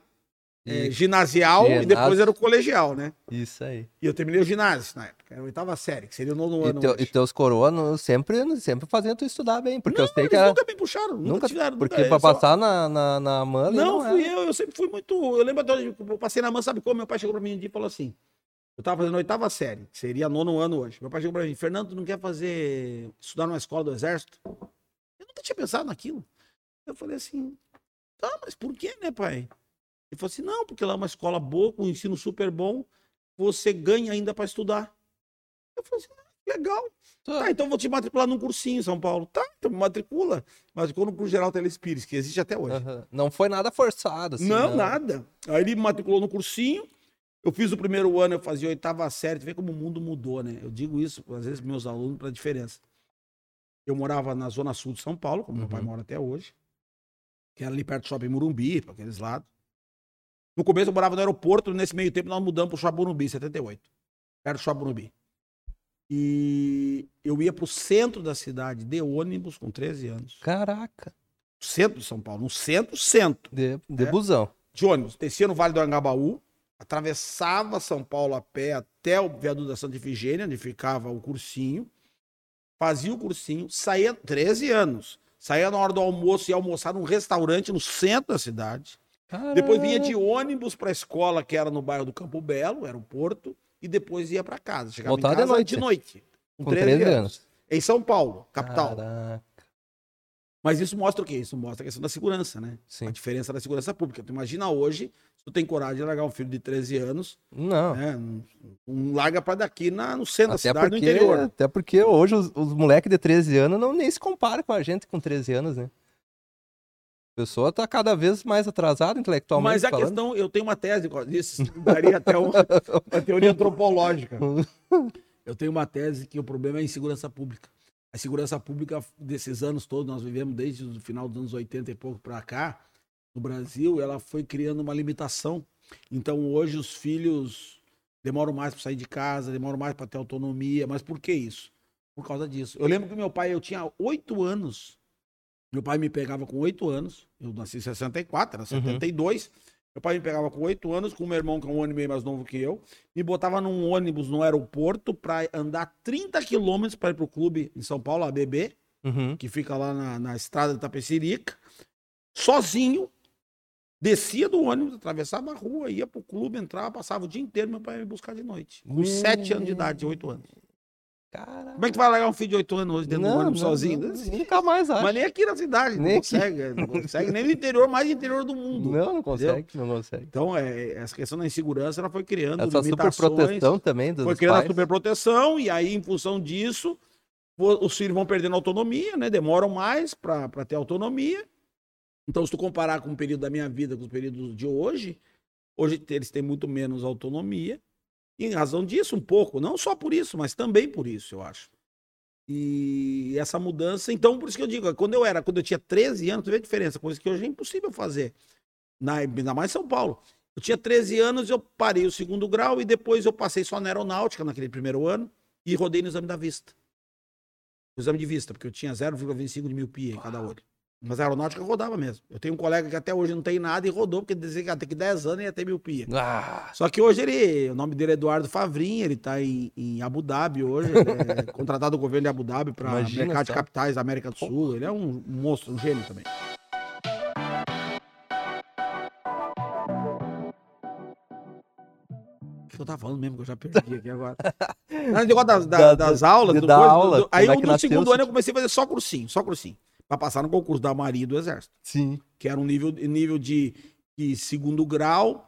é, ginasial ginásio. e depois era o colegial, né? Isso aí. E eu terminei o ginásio na época, era a oitava série, que seria o nono e ano. Teu, e teus coroas sempre, sempre faziam tu estudar bem, porque não, eu sei que era... nunca me puxaram, nunca, nunca tiveram. Porque nunca, pra passar na, na, na MAN... Não, não fui eu, eu sempre fui muito... Eu lembro até eu passei na MAN, sabe como? Meu pai chegou pra mim um dia e falou assim, eu tava fazendo a oitava série, que seria nono ano hoje. Meu pai chegou pra mim, Fernando, tu não quer fazer... estudar numa escola do exército? Eu nunca tinha pensado naquilo. Eu falei assim, tá, mas por que, né, pai? Ele falou assim: não, porque lá é uma escola boa, com um ensino super bom, você ganha ainda para estudar. Eu falei assim: ah, legal. Tá. tá. então vou te matricular num cursinho em São Paulo. Tá, então me matricula. Matricula no Geral Telespires, que existe até hoje. Uhum. Não foi nada forçado, assim. Não, não, nada. Aí ele me matriculou no cursinho. Eu fiz o primeiro ano, eu fazia oitava série. Tu vê como o mundo mudou, né? Eu digo isso, às vezes, meus alunos, para diferença. Eu morava na zona sul de São Paulo, como uhum. meu pai uhum. mora até hoje. Que era ali perto do shopping Murumbi, para aqueles lados. No começo eu morava no aeroporto, nesse meio tempo nós mudamos pro Chaburubi, 78. Perto do Chaburubi. E eu ia pro centro da cidade de ônibus com 13 anos. Caraca. Centro de São Paulo, no centro, centro. De, de é, busão. De ônibus. Descia no Vale do Angabaú, atravessava São Paulo a pé até o viaduto da Santa Ifigênia, onde ficava o cursinho. Fazia o cursinho, saía 13 anos. Saía na hora do almoço e almoçar num restaurante no centro da cidade. Depois vinha de ônibus para a escola, que era no bairro do Campo Belo, era o Porto, e depois ia para casa. Chegava Voltava em casa de noite. De noite com, com 13, 13 anos. anos. Em São Paulo, capital. Caraca. Mas isso mostra o quê? Isso mostra a questão da segurança, né? Sim. A diferença da segurança pública. Tu imagina hoje, se tu tem coragem de largar um filho de 13 anos. Não. Né? Um, um larga para daqui na, no centro até da cidade, porque, no interior. Até porque hoje os, os moleques de 13 anos não nem se comparam com a gente com 13 anos, né? pessoa está cada vez mais atrasada intelectualmente. Mas a falando. questão, eu tenho uma tese disso, daria até uma, uma teoria antropológica. Eu tenho uma tese que o problema é a insegurança pública. A segurança pública desses anos todos, nós vivemos desde o final dos anos 80 e pouco para cá, no Brasil, ela foi criando uma limitação. Então hoje os filhos demoram mais para sair de casa, demoram mais para ter autonomia. Mas por que isso? Por causa disso. Eu lembro que meu pai, eu tinha oito anos meu pai me pegava com oito anos. Eu nasci em 64, era 72. Uhum. Meu pai me pegava com oito anos, com meu irmão, que é um ano e meio mais novo que eu, me botava num ônibus no aeroporto para andar 30 quilômetros para ir pro clube em São Paulo, a BB, uhum. que fica lá na, na estrada de Tapecirica, sozinho. Descia do ônibus, atravessava a rua, ia pro clube, entrava, passava o dia inteiro, meu pai ia me buscar de noite. Com sete anos de idade, oito anos. Caraca. Como é que tu vai largar um filho de 8 anos hoje dentro não, do ônibus não, sozinho? Não, nunca mais acho. Mas nem aqui na cidade, nem não consegue. Não consegue, nem no interior, mais interior do mundo. Não, não consegue, entendeu? não consegue. Então, é, essa questão da insegurança, ela foi criando Essa superproteção também dos Foi criando pais. a superproteção, e aí, em função disso, os filhos vão perdendo autonomia, né? Demoram mais para ter autonomia. Então, se tu comparar com o período da minha vida com os períodos de hoje, hoje eles têm muito menos autonomia em razão disso, um pouco, não só por isso, mas também por isso, eu acho. E essa mudança, então, por isso que eu digo, quando eu era, quando eu tinha 13 anos, tu vê a diferença, coisa que hoje é impossível fazer. Na, ainda mais em São Paulo. Eu tinha 13 anos, eu parei o segundo grau e depois eu passei só na aeronáutica naquele primeiro ano e rodei no exame da vista. O exame de vista, porque eu tinha 0,25 de miopia em cada olho. Mas a aeronáutica rodava mesmo. Eu tenho um colega que até hoje não tem nada e rodou, porque dizia que até que 10 anos ia ter miopia. Ah, Só que hoje ele, o nome dele é Eduardo Favrin, ele tá em, em Abu Dhabi hoje, é contratado do governo de Abu Dhabi para mercado de capitais da América do Sul. Ele é um monstro, um gênio também. O que eu tava falando mesmo, que eu já perdi aqui agora. Não, negócio das, da- Da- das aulas, de do dar coisa, aula, do- aí no segundo ano eu comecei a fazer só cursinho, só cursinho. Pra passar no concurso da Marinha e do Exército sim. que era um nível, nível de, de segundo grau,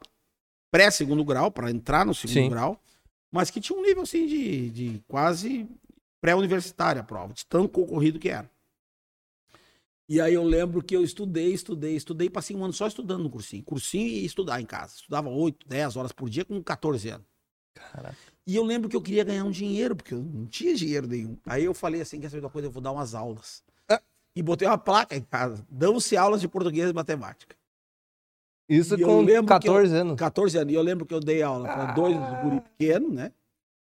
pré-segundo grau, para entrar no segundo Sim. grau, mas que tinha um nível assim de, de quase pré-universitária a prova, de tão concorrido que era. E aí eu lembro que eu estudei, estudei, estudei, passei um ano só estudando no cursinho. Cursinho e estudar em casa. Estudava 8, 10 horas por dia com 14 anos. Caraca. E eu lembro que eu queria ganhar um dinheiro, porque eu não tinha dinheiro nenhum. Aí eu falei assim, quer saber uma coisa? Eu vou dar umas aulas. E botei uma placa em casa. Dão-se aulas de português e matemática. Isso E eu com lembro que eu- 14 anos. 14 anos. E eu lembro que eu dei aula para Ah. dois guri pequenos, né?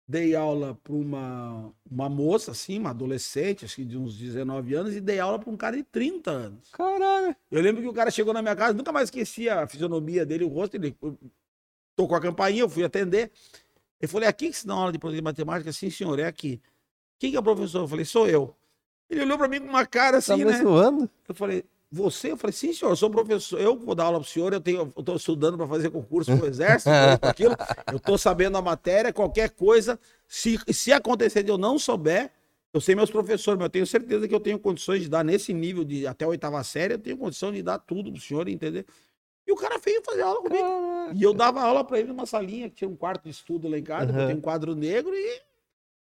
Dei aula para uma, uma moça, assim, uma adolescente, acho que de uns 19 anos, e dei aula para um cara de 30 anos. Caralho. Eu lembro que o cara chegou na minha casa, nunca mais esqueci a fisionomia dele, o rosto, ele tocou a campainha, eu fui atender. Ele falou, é aqui que se dá aula de português e matemática? Sim, senhor, é aqui. Quem que é o professor? Eu falei, sou eu. Ele olhou para mim com uma cara Tá assim, me né? zoando? Eu falei, você? Eu falei, sim, senhor, eu sou professor, eu vou dar aula pro senhor, eu tenho, eu tô estudando para fazer concurso pro exército, aquilo, eu tô sabendo a matéria, qualquer coisa, se, se acontecer de eu não souber, eu sei meus professores, mas eu tenho certeza que eu tenho condições de dar nesse nível de até a oitava série, eu tenho condição de dar tudo pro senhor, entender? E o cara veio fazer aula comigo. Caraca. E eu dava aula para ele numa salinha que tinha um quarto de estudo lá em casa, Aham. eu tenho um quadro negro e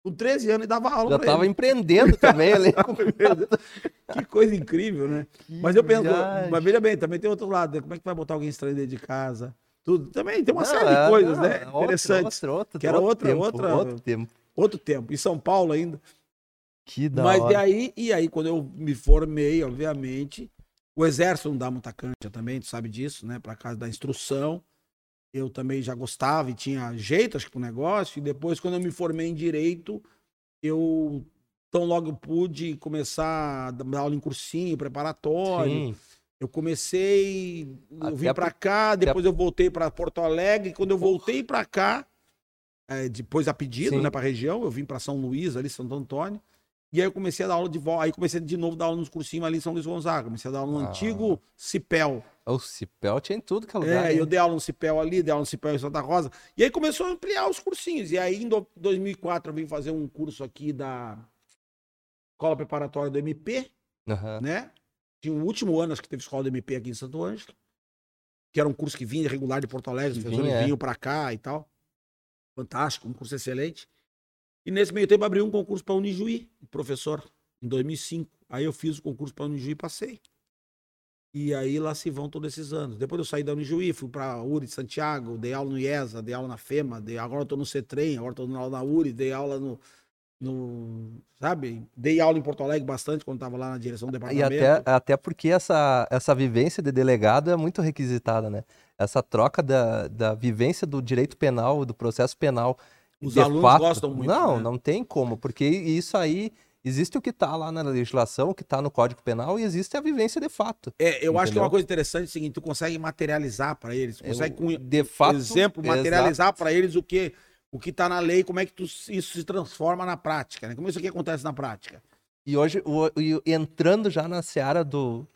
com 13 anos ele dava aula Já pra tava ele. empreendendo também ali. Que coisa incrível, né? Mas eu penso, viagem. mas veja bem, também tem outro lado, né? Como é que vai botar alguém estranho dentro de casa? Tudo. Também tem uma Não, série é, de coisas, não, né? é outro, Interessantes. Outro, outro, Que era outro outra- tempo, outra- Outro tempo. Outro tempo. Em São Paulo ainda. Que da Mas e hora. aí, e aí, quando eu me formei, obviamente, o exército não dá muita cancha também, tu sabe disso, né? Pra casa da instrução. Eu também já gostava e tinha jeito, acho que, pro negócio. E depois, quando eu me formei em direito, eu tão logo pude começar a dar aula em cursinho, preparatório. Sim. Eu comecei, eu Até vim pra cá, depois eu voltei pra Porto Alegre. Quando eu voltei pra cá, é, depois a pedido, Sim. né, pra região, eu vim pra São Luís, ali, Santo Antônio. E aí eu comecei a dar aula de volta. Aí comecei de novo a dar aula nos cursinhos ali em São Luís Gonzaga. Comecei a dar aula no Ah. antigo Cipel. O Cipel tinha em tudo que é lugar. É, hein? eu dei aula no Cipel ali, dei aula no Cipel em Santa Rosa. E aí começou a ampliar os cursinhos. E aí em do- 2004 eu vim fazer um curso aqui da Escola Preparatória do MP Aham. né? Tinha o último ano, acho que teve escola do MP aqui em Santo Ângelo, que era um curso que vinha regular de Porto Alegre, os professores é. vinham pra cá e tal. Fantástico, um curso excelente. E nesse meio tempo abriu um concurso para Unijuí, professor, em 2005. Aí eu fiz o concurso para Unijuí e passei. E aí lá se vão todos esses anos. Depois eu saí da Unijuí, fui para URI de Santiago, dei aula no IESA, dei aula na FEMA, dei, agora eu tô no CETREM, agora tô na URI, dei aula no, no sabe? Dei aula em Porto Alegre bastante quando estava lá na direção do E departamento. até, até porque essa, essa vivência de delegado é muito requisitada, né? Essa troca da, da vivência do direito penal, do processo penal. Os de alunos fato, gostam muito, Não, né? não tem como, porque isso aí existe o que está lá na legislação, o que está no Código Penal e existe a vivência de fato. É, eu acho que é Entendeu? uma coisa interessante é o seguinte, tu consegue materializar para eles, Eu, consegue com de fato, exemplo materializar para eles o que o que tá na lei, como é que tu, isso se transforma na prática, né? Como isso aqui acontece na prática? E hoje, o- entrando já na seara do,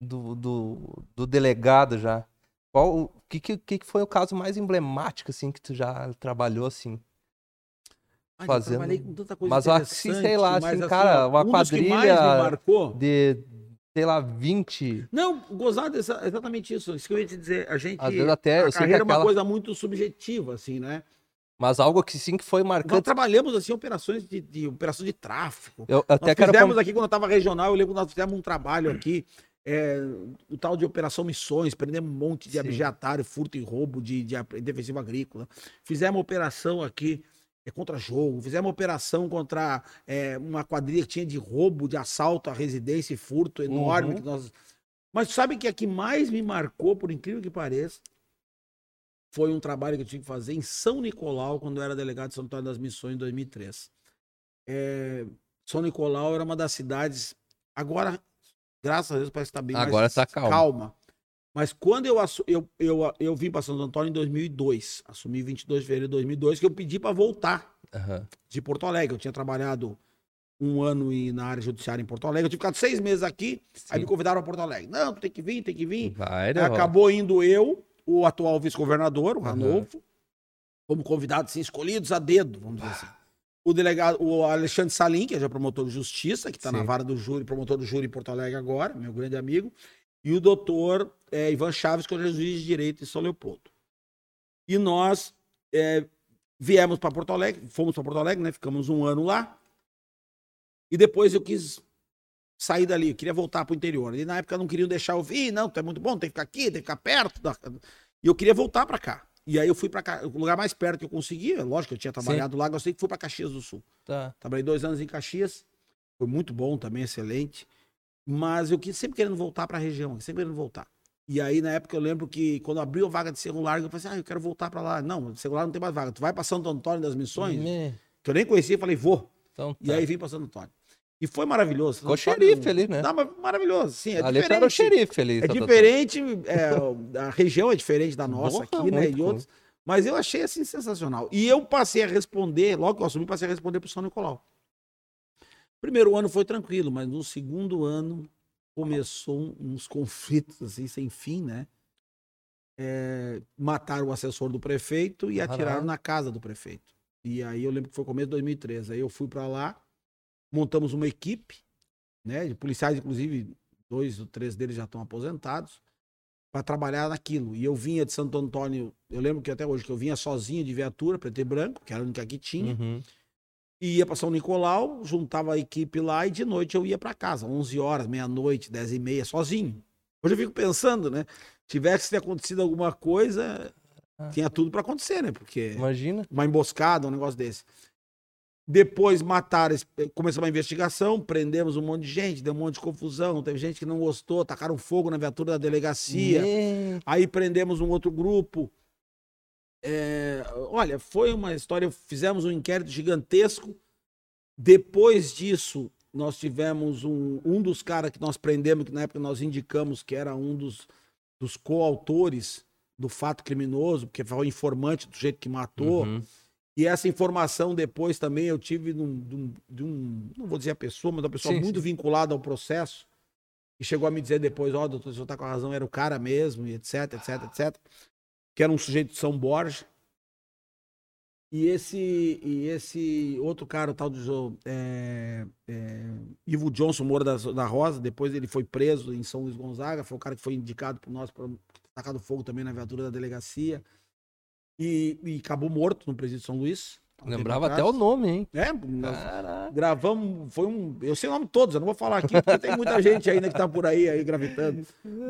do, do, do delegado já, qual o que, que, que foi o caso mais emblemático, assim, que tu já trabalhou, assim? Ah, Fazendo- Mas que, sei lá, assim, cara, uma um quadrilha-. De, sei lá, 20... Não, gozado é exa- exatamente isso. Isso que eu ia te dizer. A gente. Às vezes até, a carreira é uma aquela- coisa muito subjetiva, assim, né? Mas algo que sim que foi Nós marcante. trabalhamos assim, operações de, de operação de tráfico. Eu até Nós quero... fizemos com- aqui, quando eu estava regional, eu lembro que nós fizemos um trabalho aqui, é, o tal de Operação Missões, prendemos um monte de Sim. furto e roubo de, de ap- defensivo agrícola. Fizemos uma operação aqui é, contra jogo, fizemos uma operação contra é, uma quadrilha que tinha de roubo, de assalto à residência e furto enorme. Uhum. Nós... Mas sabe que a que mais me marcou, por incrível que pareça, foi um trabalho que eu tive que fazer em São Nicolau, quando eu era delegado de São Antônio das Missões, em 2003. É, São Nicolau era uma das cidades. Agora, graças a Deus parece que tá bem Agora mais tá calma. calma. Mas quando eu, eu, eu, eu vim para Santo Antônio em 2002, assumi 22 de fevereiro de 2002, que eu pedi para voltar Aham. de Porto Alegre. Eu tinha trabalhado um ano em- na área judiciária em Porto Alegre. Eu tinha ficado seis meses aqui, aí Sim. me convidaram para Porto Alegre. Não, tu tem que vir, tem que vir. Vai, Aí né, acabou indo eu, o atual vice-governador, o. Ranolfo, como convidados assim, escolhidos a dedo, vamos dizer assim. O delegado, o Alexandre Salim, que é já promotor de justiça, que está na vara do júri, promotor do júri em Porto Alegre agora, meu grande amigo, e o doutor eh, Ivan Chaves, que é juiz de direito em São Leopoldo. E nós eh, viemos para Porto Alegre, fomos para Porto Alegre, né? Ficamos um ano lá. E depois eu quis sair dali, eu queria voltar para o interior. E na época não queriam deixar eu vir, não, tu é muito bom, tem que ficar aqui, tem que ficar perto. da- E eu queria voltar para cá. E aí eu fui para o lugar mais perto que eu conseguia, lógico eu tinha trabalhado lá, gostei que fui para Caxias do Sul. Tá. Trabalhei dois anos em Caxias, foi muito bom também, excelente. Mas eu quis sempre querendo voltar para a região, sempre querendo voltar. E aí, na época, eu lembro que quando abriu a vaga de celular, eu falei assim: ah, eu quero voltar para lá. Não, celular não tem mais vaga. Tu vai para Santo Antônio das Missões, Me- que eu nem conhecia, falei, vou. Então, E tá. aí vim para Santo Antônio. E foi maravilhoso. Ficou xerife ali, né? Não, mas maravilhoso, sim. É ali diferente. era o xerife ali. É diferente, é, a região é diferente da nossa Porra, aqui, né? E outros. Mas eu achei assim sensacional. E eu passei a responder, logo que eu assumi, passei a responder pro São Nicolau. Primeiro ano foi tranquilo, mas no segundo ano começou uns conflitos assim sem fim, né? É, mataram o assessor do prefeito e Caralho. atiraram na casa do prefeito. E aí eu lembro que foi começo de 2013. Aí eu fui para lá, montamos uma equipe, né? De policiais, inclusive, dois ou três deles já estão aposentados, para trabalhar naquilo. E eu vinha de Santo Antônio, eu lembro que até hoje, que eu vinha sozinho de viatura, preto e branco, que era a única que tinha, Uhum. e ia para São Nicolau, juntava a equipe lá e de noite eu ia para casa, 11 horas, meia-noite, 10 e meia, sozinho. Hoje eu fico pensando, né? Tivesse acontecido alguma coisa, Ah. tinha tudo para acontecer, né? Porque Imagina. uma emboscada, um negócio desse. Depois mataram, esse- começou uma investigação, prendemos um monte de gente, deu um monte de confusão, teve gente que não gostou, tacaram fogo na viatura da delegacia. Aí prendemos um outro grupo. É, olha, foi uma história. Fizemos um inquérito gigantesco. Depois disso, nós tivemos um, um dos caras que nós prendemos, que na época nós indicamos que era um dos, dos coautores do fato criminoso, porque foi o informante do jeito que matou. Uhum. E essa informação depois também eu tive de um, de um- não vou dizer a pessoa, mas uma pessoa Sim, muito vinculada ao processo, e chegou a me dizer depois, ó, doutor, o senhor tá com a razão, era o cara mesmo, e etc, etc, etc, que era um sujeito de São Borja. E esse, e esse outro cara, o tal de Jo- é, é, Ivo Johnson Moura da, da Rosa, depois ele foi preso em São Luís Gonzaga, foi o cara que foi indicado por nós para tacado fogo também na viatura da delegacia. E, e acabou morto no presídio de São Luís. Lembrava até o nome, hein? É, nós gravamos, foi um. Eu sei o nome de todos, eu não vou falar aqui, porque tem muita gente ainda que tá por aí, aí gravitando.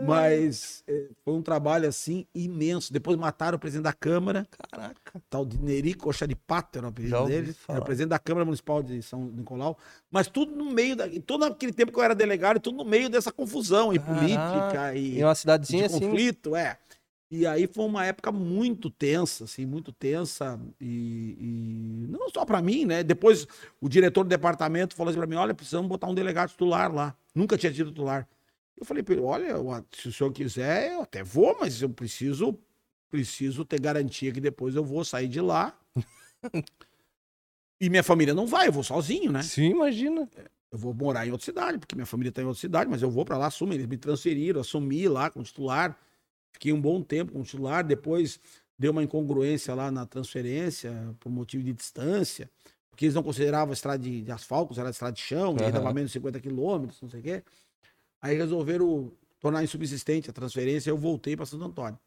Mas é, foi um trabalho assim imenso. Depois mataram o presidente da Câmara, Caraca. tal de Neri Coxa de Pato, era o apelido dele. Era o presidente da Câmara Municipal de São Nicolau. Mas tudo no meio da. Todo aquele tempo que eu era delegado, tudo no meio dessa confusão e Caraca. política e Em uma cidadezinha de assim. conflito, é. E aí foi uma época muito tensa, assim, muito tensa. E, e não só para mim, né? Depois o diretor do departamento falou assim para mim: olha, precisamos botar um delegado titular lá. Nunca tinha tido titular. Eu falei para ele: olha, se o senhor quiser, eu até vou, mas eu preciso, preciso ter garantia que depois eu vou sair de lá. e minha família não vai, eu vou sozinho, né? Sim, imagina. Eu vou morar em outra cidade, porque minha família está em outra cidade, mas eu vou para lá, assumo. Eles me transferiram, assumi lá como titular. Fiquei um bom tempo como titular. Depois deu uma incongruência lá na transferência, por motivo de distância, porque eles não consideravam estrada de, de asfalto, era estrada de chão, e aí Aham. dava menos de 50 quilômetros, não sei o quê. Aí resolveram tornar insubsistente a transferência, eu voltei para Santo Antônio.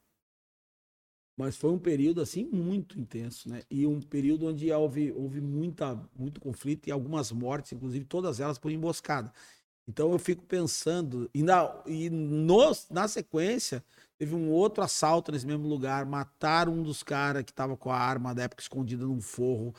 Mas foi um período assim muito intenso, né? E um período onde houve, houve muita, muito conflito e algumas mortes, inclusive todas elas por emboscada. Então eu fico pensando, e na, e nos, na sequência, teve um outro assalto nesse mesmo lugar, mataram um dos caras que estava com a arma da época escondida num forro,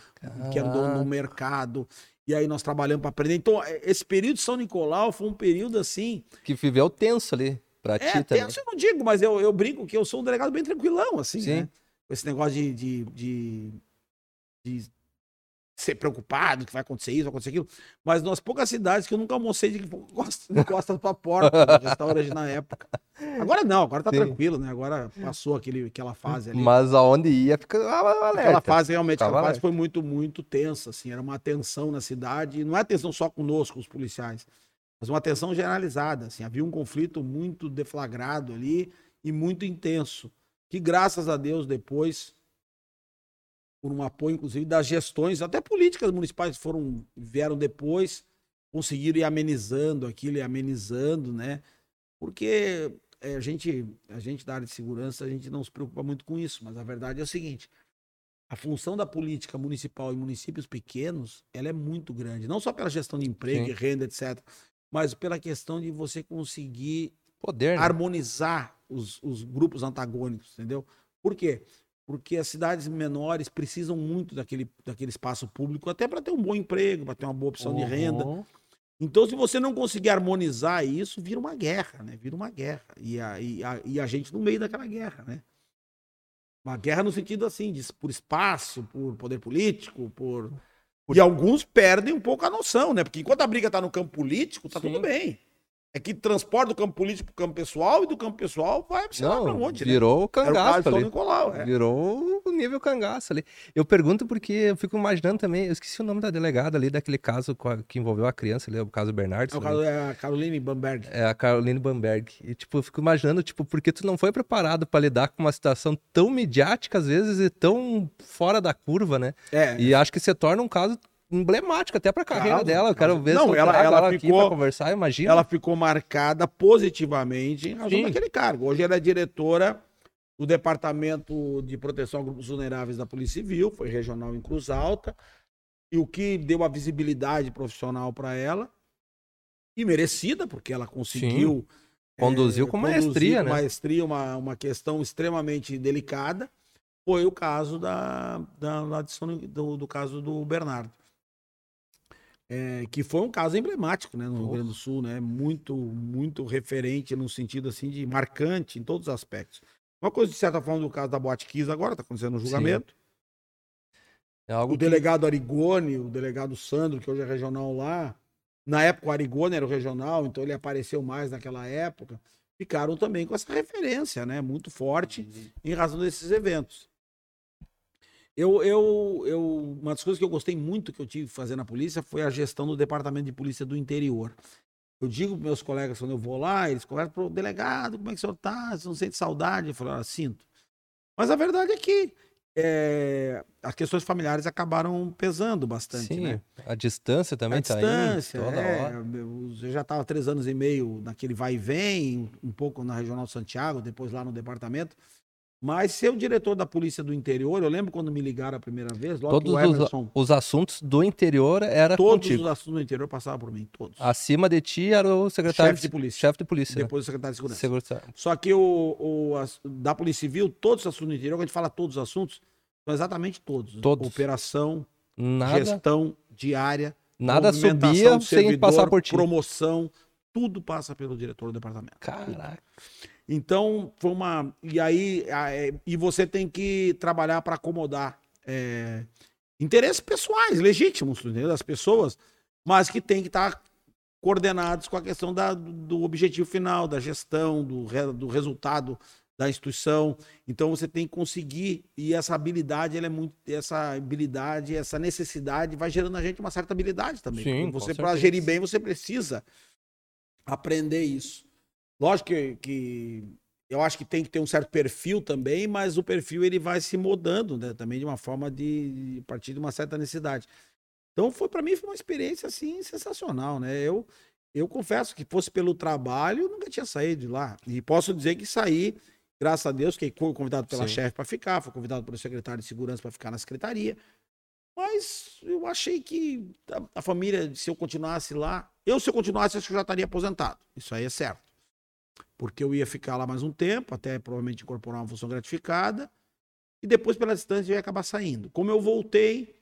que andou no Caraca. mercado. E aí nós trabalhamos para aprender. Então, eh, esse período de São Nicolau foi um período assim. Que viveu tenso ali pra É, ti também. tenso eu não digo, mas eu, eu brinco que eu sou um delegado bem tranquilão, assim, Sim. né? Com esse negócio de, de, de, de ser preocupado que vai acontecer isso, vai acontecer aquilo. Mas nas poucas cidades que eu nunca almocei de costas, pra porta do restaurante na época. Agora não, agora tá Sim. tranquilo, né? Agora passou aquele, aquela fase ali. Mas aonde ia, fica alerta. Aquela fase realmente, aquela fase foi muito, muito tensa, assim, era uma tensão na cidade, e não é tensão só conosco, os policiais, mas uma tensão generalizada, assim, havia um conflito muito deflagrado ali e muito intenso, que graças a Deus depois, por um apoio inclusive das gestões, até políticas municipais foram, vieram depois, conseguiram ir amenizando aquilo e amenizando, né, porque é, a gente, a gente da área de segurança, a gente não se preocupa muito com isso, mas a verdade é o seguinte, a função da política municipal em municípios pequenos, ela é muito grande, não só pela gestão de emprego Sim. e renda, etc., mas pela questão de você conseguir Poder, né? harmonizar os, os grupos antagônicos, entendeu? Por quê? Porque as cidades menores precisam muito daquele, daquele espaço público, até para ter um bom emprego, para ter uma boa opção de renda. Uhum. Então, se você não conseguir harmonizar isso, vira uma guerra, né? Vira uma guerra. E a, e a, e a gente no meio daquela guerra, né? Uma guerra no sentido assim, de, por espaço, por poder político, por. E alguns perdem um pouco a noção, né? Porque enquanto a briga tá no campo político, tá Sim. tudo bem. É que transporta do campo político pro campo pessoal e do campo pessoal vai sei lá pra Não, onde, né? virou o Era o cangaço São ali. Nicolau, é. Virou o nível cangaço ali. Eu pergunto porque eu fico imaginando também, eu esqueci o nome da delegada ali, daquele caso que envolveu a criança ali, o caso Bernardo. É o caso é a Caroline Bamberg. É a Caroline Bamberg. E, tipo, eu fico imaginando, tipo, porque tu não foi preparado pra lidar com uma situação tão midiática, às vezes, e tão fora da curva, né? É. E acho que se torna um caso emblemático até pra carreira Caso, dela. Eu quero ver Não, ela- ela aqui ficou- conversar, imagina. ela ficou marcada positivamente em razão Sim. daquele cargo. Hoje ela é diretora do Departamento de Proteção a Grupos Vulneráveis da Polícia Civil, foi regional em Cruz Alta, e o que deu a visibilidade profissional para ela, e merecida, porque ela conseguiu. Conduziu com conduzir maestria, com né? maestria uma, uma questão extremamente delicada, foi o caso da, da, São- do, do caso do Bernardo. É, que foi um caso emblemático né, no Rio Grande do Sul, né? Muito, muito referente no sentido assim de marcante em todos os aspectos. Uma coisa, de certa forma, do caso da Boate Kiss agora, está acontecendo no julgamento. É algo O que- delegado Arigone, o delegado Sandro, que hoje é regional lá, na época o Arigone era o regional, então ele apareceu mais naquela época, ficaram também com essa referência, né? Muito forte em razão desses eventos. Eu, eu, eu, uma das coisas que eu gostei muito que eu tive que fazer na polícia foi a gestão do departamento de polícia do interior. Eu digo para meus colegas quando eu vou lá, eles conversam pro delegado, como é que o senhor tá? Você não sente saudade? Eu falo, ah, sinto. Mas a verdade é que é, as questões familiares acabaram pesando bastante, Sim, né? a distância também a tá distância, aí toda é, hora. eu eu já estava três anos e meio naquele vai e vem, um pouco na Regional Santiago, depois lá no departamento. Mas ser o diretor da polícia do interior, eu lembro quando me ligaram a primeira vez, logo Todos o os, Emerson, os assuntos do interior era todos contigo. os assuntos do interior passavam por mim, todos. Acima de ti era o secretário Chefe de polícia. Chefe de polícia. né? Depois o secretário de segurança. Só que o, o- as- da Polícia Civil, todos os assuntos do interior, quando a gente fala todos os assuntos, são exatamente todos. Todos. Operação, Nada, gestão diária, nada subia do sem servidor, passar por ti. promoção, tudo passa pelo diretor do departamento. Caraca. Então, foi uma. E aí, a- é, e você tem que trabalhar para acomodar é, interesses pessoais, legítimos, entendeu? Das pessoas, mas que tem que estar coordenados com a questão da- do objetivo final, da gestão, do, do resultado da instituição. Então você tem que conseguir, e essa habilidade, ela é muito. Essa habilidade, essa necessidade vai gerando na gente uma certa habilidade também. Sim, você, para gerir bem, você precisa aprender isso. Lógico que, que eu acho que tem que ter um certo perfil também, mas o perfil ele vai se mudando, né? Também de uma forma de, de a partir de uma certa necessidade. Então foi para mim foi uma experiência assim sensacional, né? Eu eu confesso que fosse pelo trabalho, eu nunca tinha saído de lá. E posso dizer que saí, graças a Deus, que fui convidado pela chefe para ficar, fui convidado pelo secretário de segurança para ficar na secretaria. Mas eu achei que a, a família, se eu continuasse lá, eu se eu continuasse, acho que eu já estaria aposentado. Isso aí é certo. Porque eu ia ficar lá mais um tempo, até provavelmente incorporar uma função gratificada, e depois, pela distância, eu ia acabar saindo. Como eu voltei,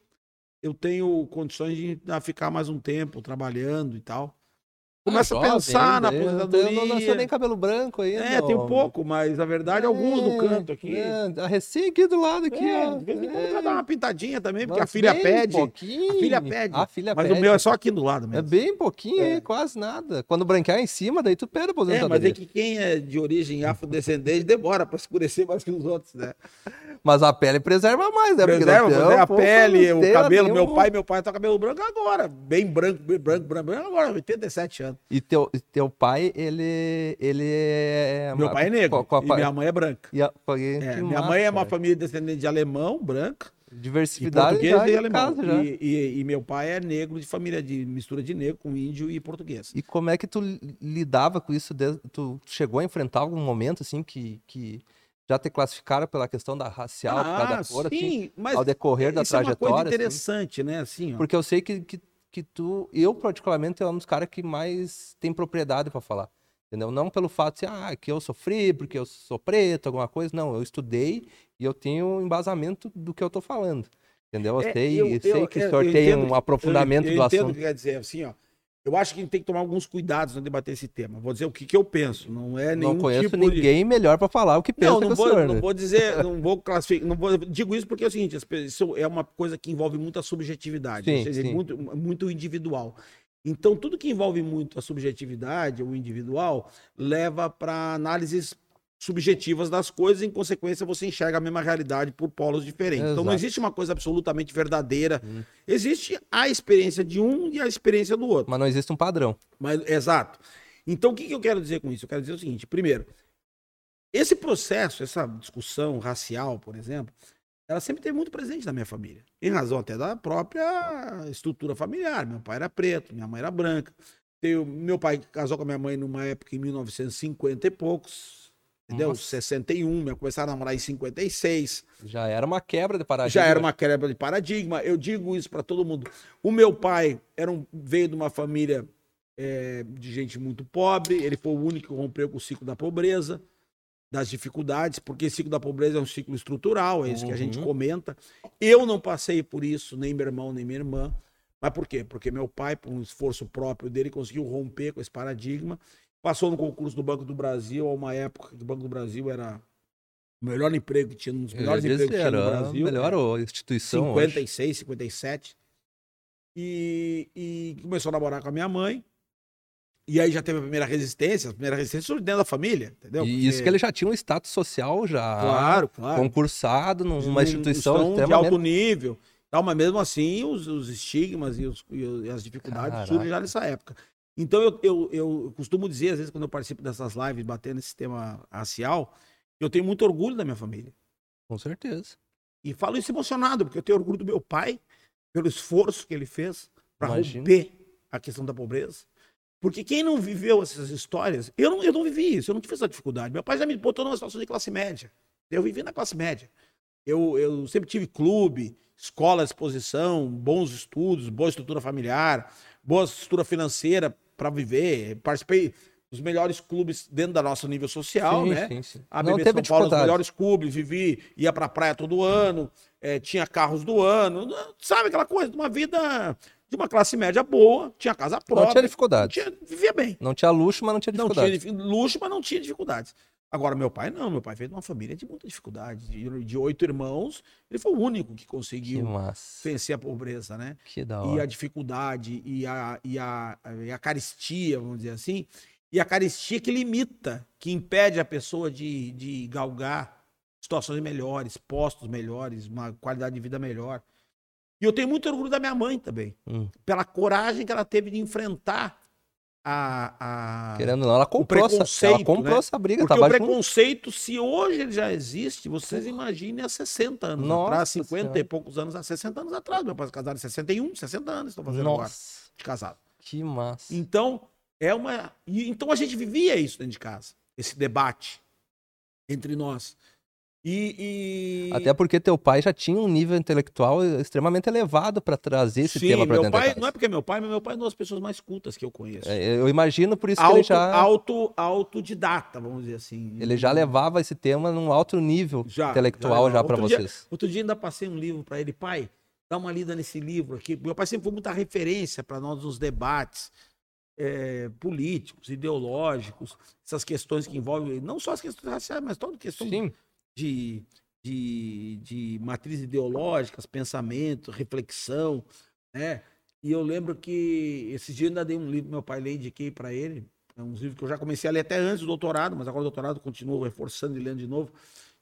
eu tenho condições de ficar mais um tempo trabalhando e tal. Começa Ah, a pensar na não- aposentadoria. Eu não nasceu nem cabelo branco ainda. É, tem um pouco, mas na verdade alguns no É, canto aqui. É, a recém aqui do lado aqui, É, ó. de vez em quando É, uma pintadinha também, porque a filha pede. pouquinho. A filha pede. A filha mas pede. o meu é só aqui do lado É mesmo. bem pouquinho, É. é. quase nada. Quando branquear em cima, daí tu perde a É, aposentadoria. mas é que quem é de origem afrodescendente demora para escurecer mais que os outros, né? Mas a pele preserva mais, né? Porque Preserva, não tem- mas é a pô, pele, não o cabelo. Meu pai, meu pai tá cabelo branco agora. Bem branco, bem branco, branco, branco agora, 87 anos. E teu, e teu pai, ele, ele é... Meu pai é negro Com a- e com a- minha mãe é branca. e a- É, minha massa, mãe é uma velho. família descendente de alemão, branca, e Diversidade português já e em alemão. casa, já. E, e- e meu pai é negro de família de mistura de negro com índio e português. E como é que tu li- lidava com isso? tu chegou a enfrentar algum momento, assim, que, que já te classificaram pela questão da racial, por causa da cor, assim, Ah, sim, mas ao decorrer da isso é uma trajetória? coisa assim? interessante, né? Assim, ó. Porque eu sei que, que, que tu, eu particularmente, é um dos caras que mais tem propriedade para falar. Entendeu? Não pelo fato de, ah, que eu sofri, porque eu sou preto, alguma coisa. Não, eu estudei e eu tenho embasamento do que eu tô falando. Entendeu? Eu É, sei, eu- sei eu- que o senhor tem um aprofundamento eu, eu do assunto. que quer dizer, assim, ó. Eu acho que a gente tem que tomar alguns cuidados no debater esse tema. Vou dizer o que, que eu penso. Não é nenhum Não conheço tipo de... ninguém melhor para falar o que pensa Não, que não o vou, senhor, não né? vou dizer, não vou classificar, não vou, digo isso porque é o seguinte, isso é uma coisa que envolve muita subjetividade, Sim, ou seja, sim. muito, muito individual. Então, tudo que envolve muito a subjetividade, o individual, leva para análises subjetivas das coisas, em consequência você enxerga a mesma realidade por polos diferentes. Então não Exato. existe uma coisa absolutamente verdadeira. Hum. Existe a experiência de um e a experiência do outro. Mas não existe um padrão. Mas, exato. Então, o que, que eu quero dizer com isso? Eu quero dizer o seguinte: primeiro, esse processo, essa discussão racial, por exemplo, ela sempre teve muito presente na minha família. Em razão até da própria estrutura familiar. Meu pai era preto, minha mãe era branca. Meu pai casou com a minha mãe numa época em 1950 e poucos. Entendeu? Nossa. 61, meu começaram a namorar em 56. Já era uma quebra de paradigma. Já era uma quebra de paradigma. Eu digo isso para todo mundo. O meu pai era um- veio de uma família é, de gente muito pobre. Ele foi o único que rompeu com o ciclo da pobreza, das dificuldades, porque esse ciclo da pobreza é um ciclo estrutural, é isso que a gente Uhum. comenta. Eu não passei por isso, nem meu irmão, nem minha irmã. Mas por quê? Porque meu pai, por um esforço próprio dele, conseguiu romper com esse paradigma. Passou no concurso do Banco do Brasil, a uma época que o Banco do Brasil era o melhor emprego que tinha, um dos melhores empregos que tinha no Brasil. melhor instituição. hoje. 56, 57. E, e começou a namorar com a minha mãe. E aí já teve a primeira resistência. A primeira resistência surgiu dentro da família, entendeu? E isso Porque- que ele já tinha um status social já Claro, claro. concursado numa Num- instituição de alto nível. Tal, mas mesmo assim, os, os estigmas e, e os- e as dificuldades Caraca. surgem já nessa época. Então, eu, eu, eu costumo dizer, às vezes, quando eu participo dessas lives, batendo esse tema racial, eu tenho muito orgulho da minha família. Com certeza. E falo isso emocionado, porque eu tenho orgulho do meu pai, pelo esforço que ele fez para romper a questão da pobreza. Porque quem não viveu essas histórias, eu não, eu não vivi isso, eu não tive essa dificuldade. Meu pai já me botou numa situação de classe média. Eu vivi na classe média. Eu, eu sempre tive clube, escola exposição, bons estudos, boa estrutura familiar, boa estrutura financeira para viver. Participei dos melhores clubes dentro da nosso nível social, sim, né? sim, sim. A Não BB teve São Paulo, os melhores clubes, vivi, ia pra praia todo ano, eh, tinha carros do ano, sabe aquela coisa, de uma vida de uma classe média boa, tinha casa própria. Não tinha dificuldade. tinha- vivia bem. Não tinha luxo, mas não tinha Não dificuldade. tinha luxo, mas não tinha dificuldades. Agora, meu pai não, meu pai veio de uma família de muita dificuldade. De, de oito irmãos, ele foi o único que Que conseguiu massa. vencer a pobreza, né? Que da e a hora. dificuldade e a, e, a, e a caristia, vamos dizer assim, e a caristia que limita, que impede a pessoa de, de galgar situações melhores, postos melhores, uma qualidade de vida melhor. E eu tenho muito orgulho da minha mãe também, Hum. pela coragem que ela teve de enfrentar a. a... Querendo ou não, ela comprou, essa, ela comprou né? essa briga. Porque tava o preconceito, se hoje ele já existe, vocês imaginem há 60 anos Nossa atrás, 50 Senhora. e poucos anos, há 60 anos atrás. Meu pai se casaram em 61, 60 anos estou fazendo agora Nossa, de casado. que massa. Então, é uma. Então a gente vivia isso dentro de casa, esse debate entre nós. E. e- Até porque teu pai já tinha um nível intelectual extremamente elevado para trazer esse Sim, tema para dentro da pai, casa. não é porque é meu pai, mas meu pai é uma das pessoas mais cultas que eu conheço. É, Eu imagino por isso que ele Auto, já, auto, autodidata, vamos dizer assim. ele já levava esse tema num alto nível Já, intelectual já já, para vocês. Outro dia ainda passei um livro para ele, pai, dá uma lida nesse livro aqui. Meu pai sempre foi muita referência para nós nos debates. é, políticos, ideológicos, essas questões que envolvem não só as questões raciais, mas toda questão Sim. De, de, de matrizes ideológicas, pensamento, reflexão, né? E eu lembro que esses dias ainda dei um livro, meu pai lê, indiquei para ele, é um livro que eu já comecei a ler até antes do doutorado, mas agora o doutorado continuo reforçando e lendo de novo,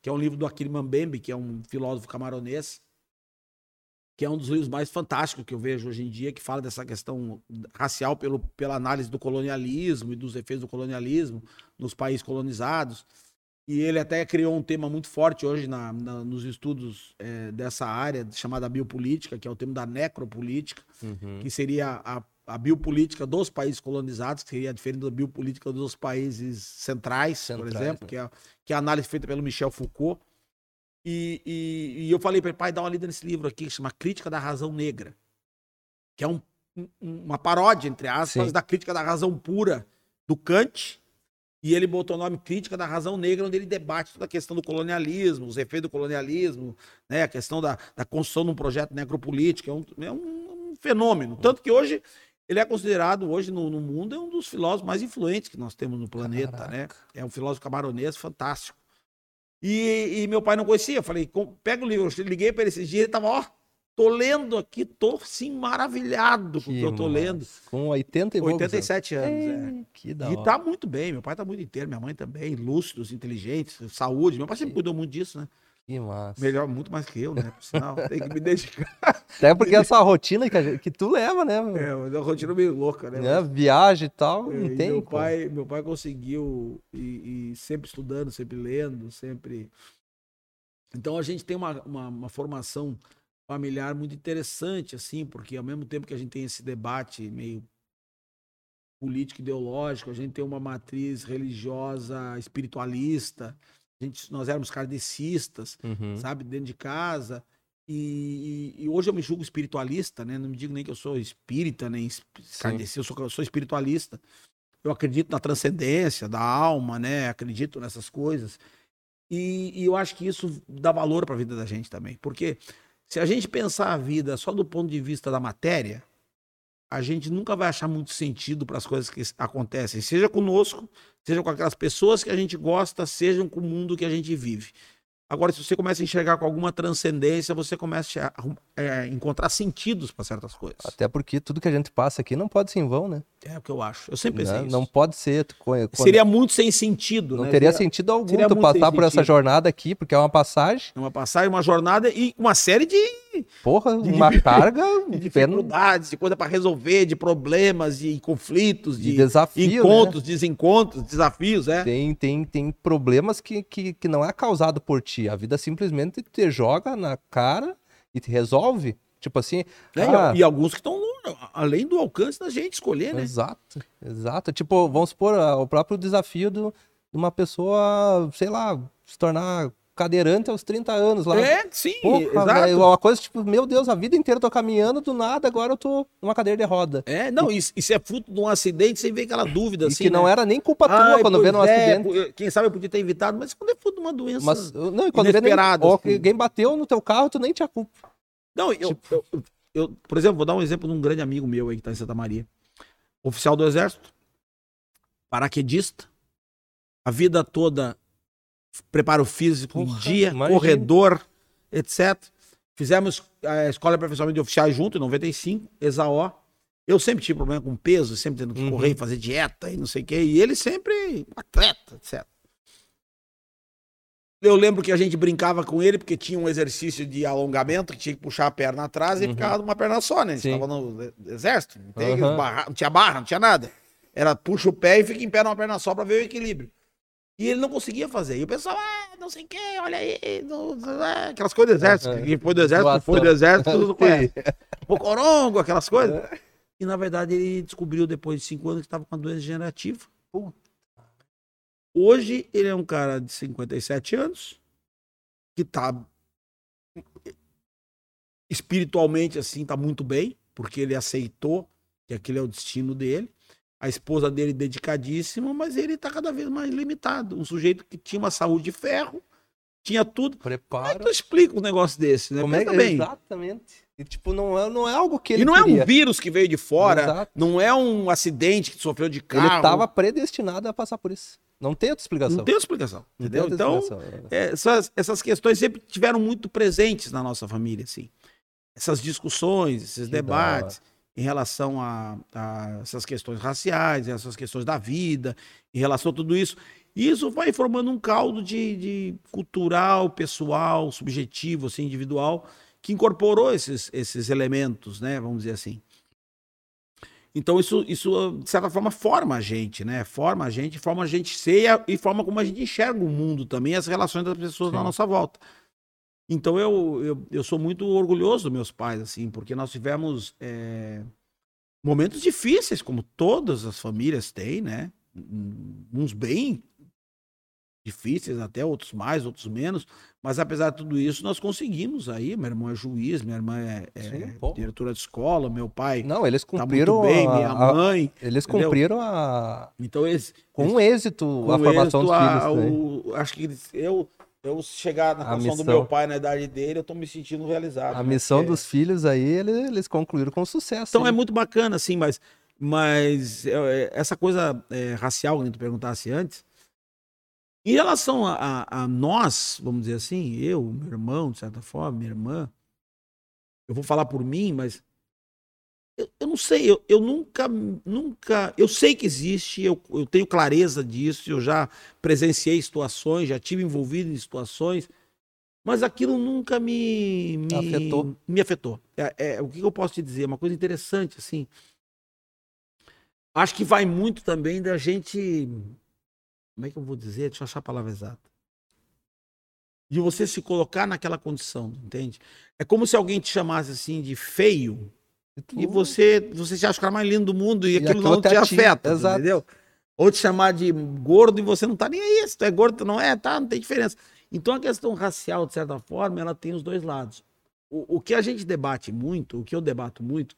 que é um livro do Akili Mbembe, que é um filósofo camaronês, que é um dos livros mais fantásticos que eu vejo hoje em dia, que fala dessa questão racial pelo, pela análise do colonialismo e dos efeitos do colonialismo nos países colonizados. E ele até criou um tema muito forte hoje na, na- nos estudos eh, dessa área, chamada biopolítica, que é o tema da necropolítica, Uhum. que seria a, a biopolítica dos países colonizados, que seria diferente da biopolítica dos países centrais, por Centrais, exemplo, né? que, é, que é a análise feita pelo Michel Foucault. E, e- e eu falei para ele, pai, dá uma lida nesse livro aqui, que chama Crítica da Razão Negra, que é um- um- uma paródia, entre aspas, Sim. da crítica da razão pura do Kant, e ele botou o nome Crítica da Razão Negra, onde ele debate toda a questão do colonialismo, os efeitos do colonialismo, né, a questão da, da construção de um projeto necropolítico. É um, é um- um fenômeno. Tanto que hoje ele é considerado, hoje no, no mundo, é um dos filósofos mais influentes que nós temos no planeta. Né? É um filósofo camaronês fantástico. E, e meu pai não conhecia. Eu falei, "Com- pega o livro. Eu liguei para ele esses dias, ele tava, ó, tô lendo aqui, tô sim maravilhado com o que eu tô massa. lendo. Com 80 e poucos 87 anos, é. anos. Que da E hora. tá muito bem, meu pai tá muito inteiro, minha mãe também, lúcidos, inteligentes, saúde. Meu pai sempre cuidou muito disso, né? Que massa. Melhor, muito mais que eu, né? Por sinal, tem que me dedicar. Até porque essa rotina que, gente- que tu leva, né? meu? É, é uma rotina meio louca, né? Né? Viagem e tal, É, não e tem. meu como. pai, meu pai conseguiu e, e sempre estudando, sempre lendo, sempre. Então a gente tem uma, uma, uma formação familiar muito interessante, assim, porque ao mesmo tempo que a gente tem esse debate meio político ideológico, a gente tem uma matriz religiosa espiritualista. A gente, nós éramos kardecistas, Uhum. sabe, dentro de casa. E, e- hoje eu me julgo espiritualista, né? Não me digo nem que eu sou espírita, nem kardecista, eu sou, eu sou espiritualista. Eu acredito na transcendência da alma, né? Acredito nessas coisas. E, e eu acho que isso dá valor para a vida da gente também. Porque se a gente pensar a vida só do ponto de vista da matéria, a gente nunca vai achar muito sentido para as coisas que acontecem, seja conosco, seja com aquelas pessoas que a gente gosta, sejam com o mundo que a gente vive. Agora, se você começa a enxergar com alguma transcendência, você começa a é, encontrar sentidos para certas coisas. Até porque tudo que a gente passa aqui não pode ser em vão, né? É o que eu acho. Eu sempre pensei Né? isso. Não pode ser. quando- Seria muito sem sentido, não né? teria sentido algum seria tu passar por essa jornada aqui, porque é uma passagem, Uma passagem, uma jornada e uma série de porra, uma carga de de dificuldades, de coisa para resolver, de problemas, de conflitos, de de, desafio, né? encontros, desencontros, desafios, é. Tem, tem, tem problemas que, que, que não é causado por ti. A vida simplesmente te joga na cara e te resolve. Tipo assim. É, ah, E alguns que estão além do alcance da gente escolher, né? Exato, exato. Tipo, vamos supor, ah, o próprio desafio de uma pessoa, sei lá, se tornar cadeirante aos 30 anos lá. É, sim, Porra, exato. velho, uma coisa tipo, meu Deus, a vida inteira eu tô caminhando, do nada, agora eu tô numa cadeira de roda. É, não, isso, isso é fruto de um acidente, sem ver aquela dúvida E assim. que não né? era nem culpa tua Ai, quando vê num é, acidente. Quem sabe eu podia ter evitado, mas quando é fruto de uma doença. Mas, não, e quando vê nem, assim. que alguém bateu no teu carro, tu nem tinha culpa. Não, eu, Tipo- eu, eu- eu, por exemplo, vou dar um exemplo de um grande amigo meu aí que tá em Santa Maria. Oficial do Exército, paraquedista, a vida toda preparo físico em Porra, dia, imagina. corredor, etc. Fizemos a escola aperfeiçoamento de oficiais junto, em 95, ESAO. Eu sempre tive problema com peso, sempre tendo que Uhum. correr, fazer dieta e não sei o quê. E ele sempre atleta, etc. Eu lembro que a gente brincava com ele, porque tinha um exercício de alongamento, que tinha que puxar a perna atrás e Uhum. ficava numa perna só, né? A gente Sim. estava no exército, não, Aham. barra- não tinha barra, não tinha nada. Era puxa o pé e fica em pé numa perna só para ver o equilíbrio. E ele não conseguia fazer. E o pessoal, ah, não sei o quê, olha aí, não- é", aquelas coisas do exército. Quem foi do exército, foi do exército, tudo Sim. conhece. O corongo, aquelas coisas. E na verdade ele descobriu depois de cinco anos que estava com uma doença degenerativa. Puta. Hoje ele é um cara de 57 anos, que tá espiritualmente assim, tá muito bem, porque ele aceitou que aquele é o destino dele. A esposa dele dedicadíssima, mas ele tá cada vez mais limitado. Um sujeito que tinha uma saúde de ferro, tinha tudo. Prepara. Como é que tu explica um negócio desse, né? Como é que... bem. Exatamente. E, tipo, não é, não é algo que ele E não é queria. um vírus que veio de fora, Exato. não é um acidente que sofreu de carro. Ele estava predestinado a passar por isso. Não tem outra explicação. Não tem outra explicação, Não entendeu? outra Então, explicação. é, essas, essas questões sempre tiveram muito presentes na nossa família, assim. Essas discussões, esses Que debates em relação a, a essas questões raciais, essas questões da vida, em relação a tudo isso. Isso vai formando um caldo de, de cultural, pessoal, subjetivo, assim, individual, que incorporou esses, esses elementos, né? Vamos dizer assim. Então isso, isso, de certa forma, forma a gente, né? Forma a gente, forma a gente ser e forma como a gente enxerga o mundo também, as relações das pessoas na Sim. nossa volta. Então eu, eu, eu sou muito orgulhoso dos meus pais, assim, porque nós tivemos é, momentos difíceis, como todas as famílias têm, né? Uns bem difíceis, até outros mais, outros menos, mas apesar de tudo isso, nós conseguimos aí. Meu irmão é juiz, minha irmã é, é Sim, pô. diretora de escola, meu pai Não, eles tá cumpriram muito bem, a- minha a- mãe. eles entendeu? cumpriram a Então eles com êxito com a formação êxito, dos a- filhos. né? o- acho que eles- eu eu chegar na A condição do meu pai na idade dele, eu tô me sentindo realizado. A né? missão dos filhos aí, eles, eles concluíram com sucesso. Então é muito bacana, assim, mas, mas é, essa coisa é, racial que tu perguntasse antes, em relação a, a- a nós, vamos dizer assim, eu, meu irmão, de certa forma, minha irmã, eu vou falar por mim, mas eu, eu não sei, eu, eu nunca, nunca, eu sei que existe, eu, eu tenho clareza disso, eu já presenciei situações, já tive envolvido em situações, mas aquilo nunca me, me Afetou. Me afetou. É, é, o que eu posso te dizer? Uma coisa interessante, assim. Acho que vai muito também da gente. Como é que eu vou dizer? Deixa eu achar a palavra exata. De você se colocar naquela condição, entende? É como se alguém te chamasse assim de feio e você, você se acha o cara mais lindo do mundo e, E aquilo, não te atinge, afeta, exato. entendeu? Ou te chamar de gordo e você não tá nem aí. Se tu é gordo, tu não é, tá? Não tem diferença. Então a questão racial, de certa forma, ela tem os dois lados. O, o que a gente debate muito, o que eu debato muito,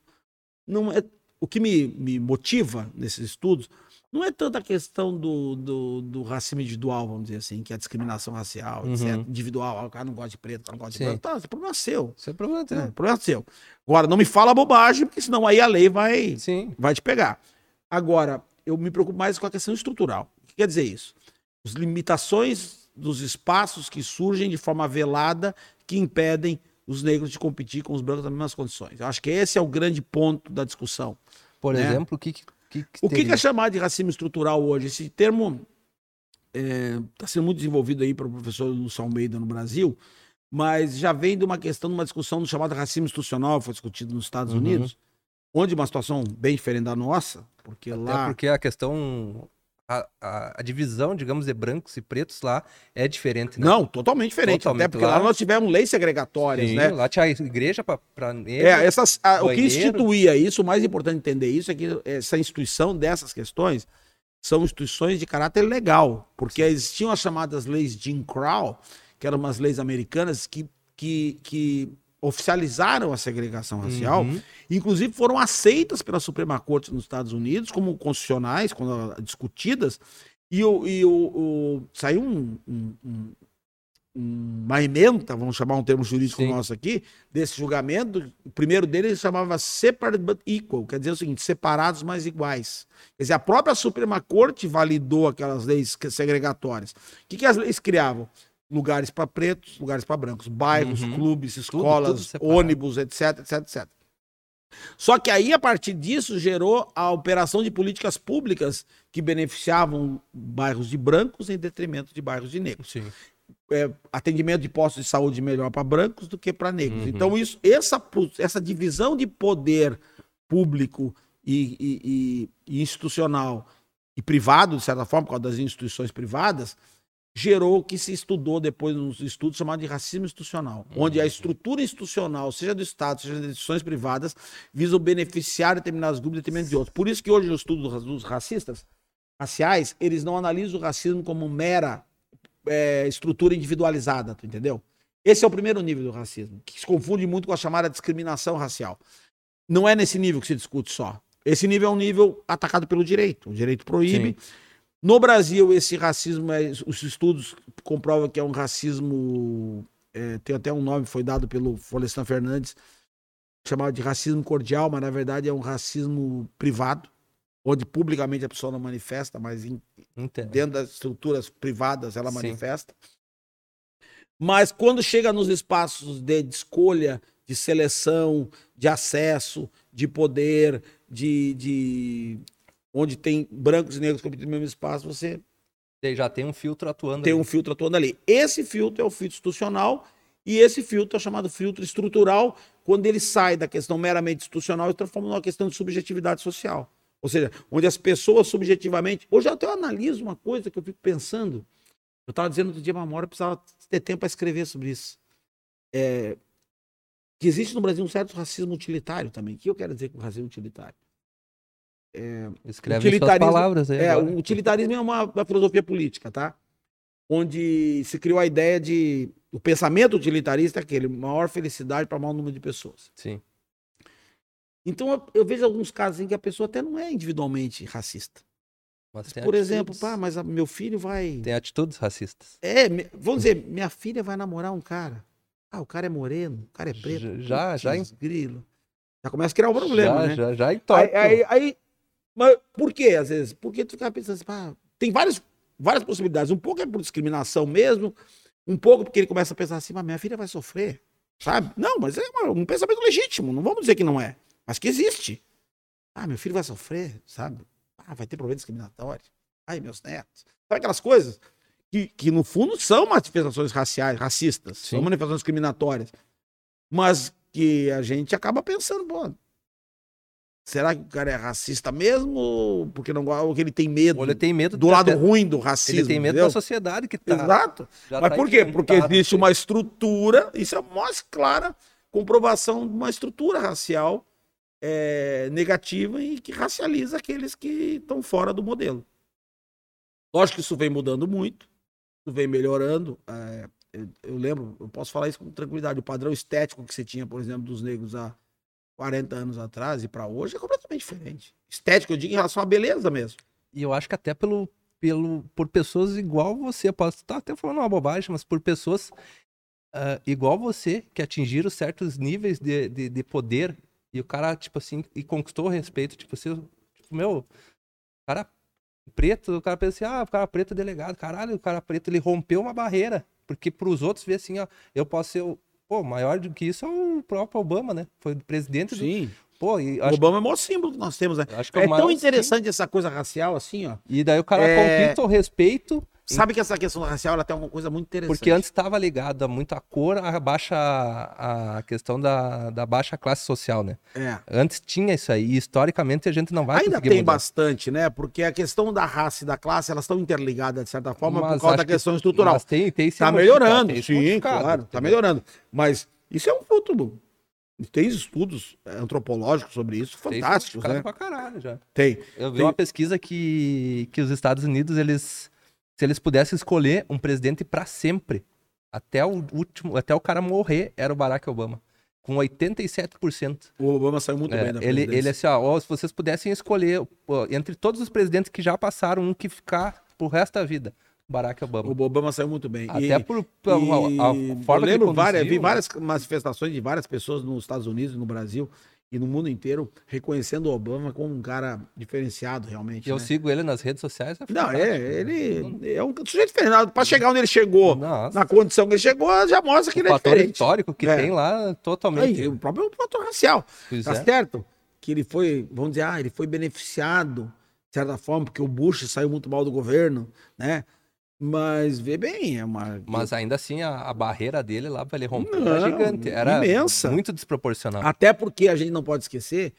não é o que me, me motiva nesses estudos não é tanto a questão do, do, do racismo individual, vamos dizer assim, que é a discriminação racial, Uhum. etc. Individual, ah, o cara não gosta de preto, o cara não gosta de Sim. branco. Tá, problema é seu. Isso é problema. É, né? o problema é seu. Agora, não me fala bobagem, porque senão aí a lei vai, Sim. vai te pegar. Agora, eu me preocupo mais com a questão estrutural. O que quer dizer isso? As limitações dos espaços que surgem de forma velada que impedem os negros de competir com os brancos nas mesmas condições. Eu acho que esse é o grande ponto da discussão. Por Né? exemplo, o que, que, que, O que, que é chamado de racismo estrutural hoje? Esse termo está sendo muito desenvolvido aí pelo professor Lúcio Almeida no Brasil, mas já vem de uma questão, de uma discussão do chamado racismo institucional, que foi discutido nos Estados Uhum. Unidos, onde uma situação bem diferente da nossa, porque Até lá porque a questão. A, a, a divisão, digamos, de brancos e pretos lá é diferente, né? Não, totalmente diferente. Totalmente. Até porque lá Lá- nós tivemos leis segregatórias, Sim, né? Lá tinha a igreja para negros. É, essas, a- o que instituía isso, o mais importante entender isso, é que essa instituição dessas questões são instituições de caráter legal, porque existiam as chamadas leis Jim Crow, que eram umas leis americanas que, que, que oficializaram a segregação racial, Uhum. inclusive foram aceitas pela Suprema Corte nos Estados Unidos como constitucionais, quando discutidas, e, o, e o, o- saiu um- um- um- uma emenda, vamos chamar um termo jurídico Sim. nosso aqui, desse julgamento. O primeiro dele ele chamava Separate but Equal, quer dizer o seguinte, separados mas iguais. Quer dizer, a própria Suprema Corte validou aquelas leis segregatórias. O que, que as leis criavam? Lugares para pretos, lugares para brancos, bairros, Uhum. clubes, tudo escolas, separado. ônibus, etc, etc, etc. Só que aí, a partir disso, gerou a operação de políticas públicas que beneficiavam bairros de brancos em detrimento de bairros de negros Sim. é, atendimento de postos de saúde melhor para brancos do que para negros. Uhum. Então, isso, essa, essa divisão de poder público e, e- e- e institucional e privado, de certa forma, por causa das instituições privadas, gerou o que se estudou depois nos estudos chamado de racismo institucional, onde a estrutura institucional, seja do Estado, seja das instituições privadas, visam beneficiar determinados grupos detrimento de outros. Por isso que hoje o estudo dos- racistas raciais, eles não analisam o racismo como mera é, estrutura individualizada, tu entendeu? Esse é o primeiro nível do racismo, que se confunde muito com a chamada discriminação racial. Não é nesse nível que se discute só. Esse nível é um nível atacado pelo direito. O direito proíbe. No Brasil, esse racismo, é, os estudos comprovam que é um racismo. é, tem até um nome, foi dado pelo Florestan Fernandes, chamado de racismo cordial, mas na verdade é um racismo privado, onde publicamente a pessoa não manifesta, mas em- dentro das estruturas privadas ela Sim. manifesta. Mas quando chega nos espaços de, de escolha, de seleção, de acesso, de poder, de, de onde tem brancos e negros competindo no mesmo espaço, você Já tem um filtro atuando. tem ali. um filtro atuando ali. Esse filtro é o filtro institucional e esse filtro é chamado filtro estrutural quando ele sai da questão meramente institucional e transforma numa questão de subjetividade social. Ou seja, onde as pessoas subjetivamente. Hoje eu até analiso uma coisa que eu fico pensando. Eu estava dizendo outro dia para a Mora, eu precisava ter tempo para escrever sobre isso. É, que existe no Brasil um certo racismo utilitário também. O que eu quero dizer com racismo utilitário? Escreve suas utilitarismo- palavras aí. É, o utilitarismo é uma, uma filosofia política, tá? Onde se criou a ideia de. O pensamento utilitarista é aquele, maior felicidade para maior número de pessoas. Sim. Então eu, eu vejo alguns casos em que a pessoa até não é individualmente racista. Mas tem Por exemplo, atitudes- pá, mas a- meu filho vai. Tem atitudes racistas. É, me- vamos dizer, minha filha vai namorar um cara. Ah, o cara é moreno, o cara é preto. Já- já grilo. Já começa a criar um problema, já, né? já, já Aí, entorta. aí, aí- mas por quê, às vezes? Porque tu fica pensando assim, pá, tem várias, várias possibilidades. Um pouco é por discriminação mesmo, um pouco porque ele começa a pensar assim, mas minha filha vai sofrer, sabe? Não, mas é uma- um pensamento legítimo, não vamos dizer que não é, mas que existe. Ah, meu filho vai sofrer, sabe? Ah, vai ter problema discriminatório. Ai, meus netos. Sabe aquelas coisas que, que no fundo são manifestações raciais, racistas, são Sim. manifestações discriminatórias, mas que a gente acaba pensando, pô, será que o cara é racista mesmo? Ou porque não ou que ele tem medo Ou ele tem medo do lado ruim do racismo? Ele tem medo entendeu? da sociedade que tá. Exato. já Mas tá por quê? Porque existe uma estrutura, isso é a mais clara comprovação de uma estrutura racial é, negativa e que racializa aqueles que estão fora do modelo. Lógico que isso vem mudando muito, isso vem melhorando. é, eu, eu lembro, eu posso falar isso com tranquilidade, o padrão estético que você tinha, por exemplo, dos negros há 40 anos atrás e para hoje é completamente diferente. Estético, eu digo em relação à beleza mesmo. E eu acho que até pelo, pelo, por pessoas igual você, posso estar até falando uma bobagem, mas por pessoas ah, igual você, que atingiram certos níveis de, de, de poder, e o cara, tipo assim, e conquistou respeito, tipo assim, tipo, meu, cara preto, o cara pensa assim, ah, o cara preto é delegado, caralho, o cara preto, ele rompeu uma barreira, porque pros outros ver assim, ó, eu posso ser, o, pô, maior do que isso é o próprio Obama, né, foi presidente do, Sim. pô, e O Obama é o maior símbolo que nós temos, né? acho que é, É tão interessante essa coisa racial assim, ó. E daí o cara É, conquista o respeito, Sabe que essa questão racial ela tem uma coisa muito interessante. Porque antes estava ligado a muito a cor, a baixa a questão da, da baixa classe social, né? É. Antes tinha isso aí, e historicamente a gente não vai Ainda tem mudar. bastante, né? Porque a questão da raça e da classe, elas estão interligadas, de certa forma, Mas por causa da acho que- questão estrutural. Mas tem, tem Tá modificado, melhorando, tem se sim, claro, tá entendeu? melhorando. Mas isso é um fruto. Tem estudos é, antropológicos sobre isso, Tem fantásticos, modificado né? pra caralho já. Tem. Eu vi Tem- uma pesquisa que, que os Estados Unidos, eles, se eles pudessem escolher um presidente para sempre, até o último, até o cara morrer, era o Barack Obama. Com 87%. O Obama saiu muito É, bem da ele, ele assim, ó, ó, se vocês pudessem escolher entre todos os presidentes que já passaram, um que ficar pro resto da vida, Barack Obama. O Obama saiu muito bem. Até E- por, por- a, a E forma eu que ele lembro várias, conduziu, vi né? várias manifestações de várias pessoas nos Estados Unidos, no Brasil e no mundo inteiro reconhecendo o Obama como um cara diferenciado realmente. Eu né? sigo ele nas redes sociais. É Não, é, né? ele é um sujeito diferente. Para chegar onde ele chegou, Nossa, na condição que ele chegou, já mostra que o ele é diferente. histórico que É. tem lá, totalmente. Aí, o próprio fator racial. Pois Tá é. certo? Que ele foi, vamos dizer, ah, ele foi beneficiado, de certa forma, porque o Bush saiu muito mal do governo, né? Mas vê bem, é uma. Mas ainda assim, a, a barreira dele lá pra ele romper Não, era gigante. Era imensa. muito desproporcional. Até porque a gente não pode esquecer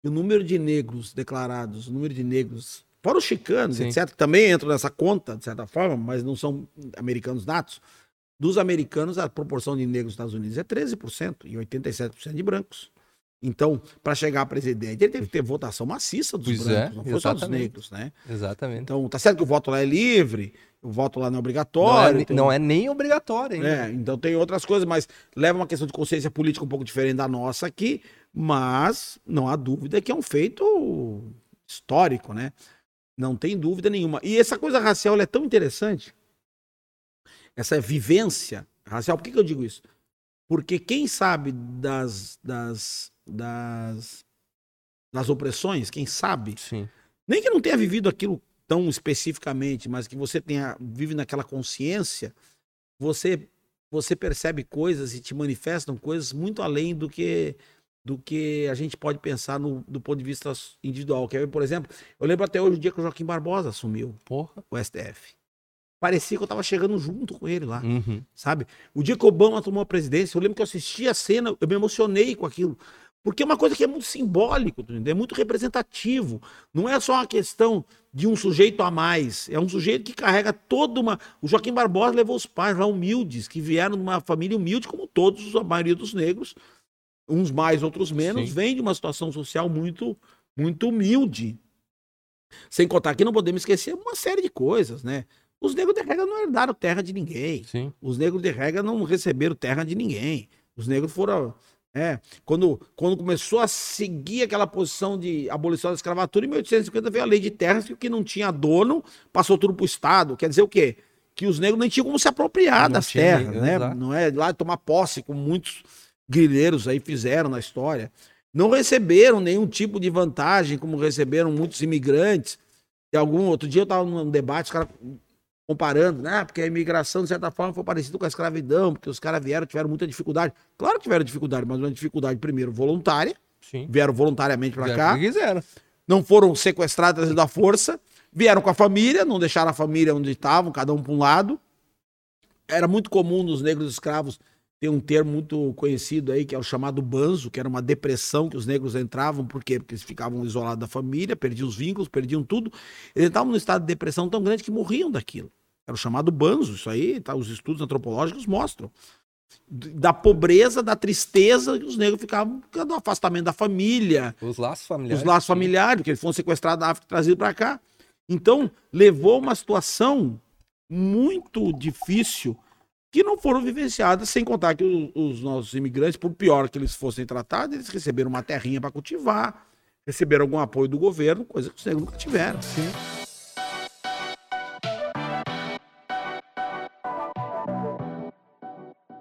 que o número de negros declarados, o número de negros, fora os chicanos, Sim. etc., que também entram nessa conta, de certa forma, mas não são americanos natos. Dos americanos, a proporção de negros nos Estados Unidos é 13% e 87% de brancos. Então, para chegar a presidente, ele teve que ter votação maciça dos Pois é, brancos, não foi só dos negros, né? Exatamente. Então, tá certo que o voto lá é livre, o voto lá não é Não, obrigatório. é, tem- não é nem obrigatório ainda. é, então tem outras coisas, mas leva uma questão de consciência política um pouco diferente da nossa aqui, mas não há dúvida que é um feito histórico, né? Não tem dúvida nenhuma. E essa coisa racial é tão interessante. Essa vivência racial. Por que, que eu digo isso? Porque quem sabe das, das, das, das opressões, quem sabe, Sim. nem que não tenha vivido aquilo tão especificamente, mas que você tenha vive naquela consciência, você você percebe coisas e te manifestam coisas muito além do que do que a gente pode pensar no, do ponto de vista individual. Quer ver, por exemplo, eu lembro até hoje o dia que o Joaquim Barbosa assumiu Porra. o STF. Parecia que eu tava chegando junto com ele lá, Uhum. sabe? O dia que o Obama tomou a presidência, eu lembro que eu assisti a cena, eu me emocionei com aquilo. Porque é uma coisa que é muito simbólico, é muito representativo. Não é só uma questão de um sujeito a mais. É um sujeito que carrega toda uma. O Joaquim Barbosa levou os pais lá humildes, que vieram de uma família humilde, como todos, a maioria dos negros, uns mais, outros menos, Sim. vem de uma situação social muito, muito humilde. Sem contar que não podemos esquecer uma série de coisas, né? Os negros de regra não herdaram terra de ninguém. Sim. Os negros de regra não receberam terra de ninguém. Os negros foram. É, quando, quando começou a seguir aquela posição de abolição da escravatura, em 1850 veio a lei de terras que o que não tinha dono passou tudo para o Estado. Quer dizer o quê? Que os negros nem tinham como se apropriar Não das terras, né? exato. Não é lá tomar posse, como muitos grileiros aí fizeram na história. Não receberam nenhum tipo de vantagem, como receberam muitos imigrantes. E algum outro dia eu estava num debate, os caras comparando, né? Porque a imigração, de certa forma, foi parecida com a escravidão, porque os caras vieram, tiveram muita dificuldade. Claro que tiveram dificuldade, mas uma dificuldade, primeiro, voluntária, Sim. vieram voluntariamente para cá, quiseram. não foram sequestrados da força, vieram com a família, não deixaram a família onde estavam, cada um para um lado. Era muito comum nos negros escravos ter um termo muito conhecido aí, que é o chamado banzo, que era uma depressão que os negros entravam, por quê? Porque eles ficavam isolados da família, perdiam os vínculos, perdiam tudo. Eles estavam num estado de depressão tão grande que morriam daquilo. Era o chamado banzo, isso aí, tá, os estudos antropológicos mostram. Da pobreza, da tristeza que os negros ficavam, do afastamento da família, Os laços familiares. os laços familiares, porque eles foram sequestrados da África e trazidos para cá. Então, levou uma situação muito difícil que não foram vivenciadas, sem contar que os, os nossos imigrantes, por pior que eles fossem tratados, eles receberam uma terrinha para cultivar, receberam algum apoio do governo, coisa que os negros nunca tiveram. Sim.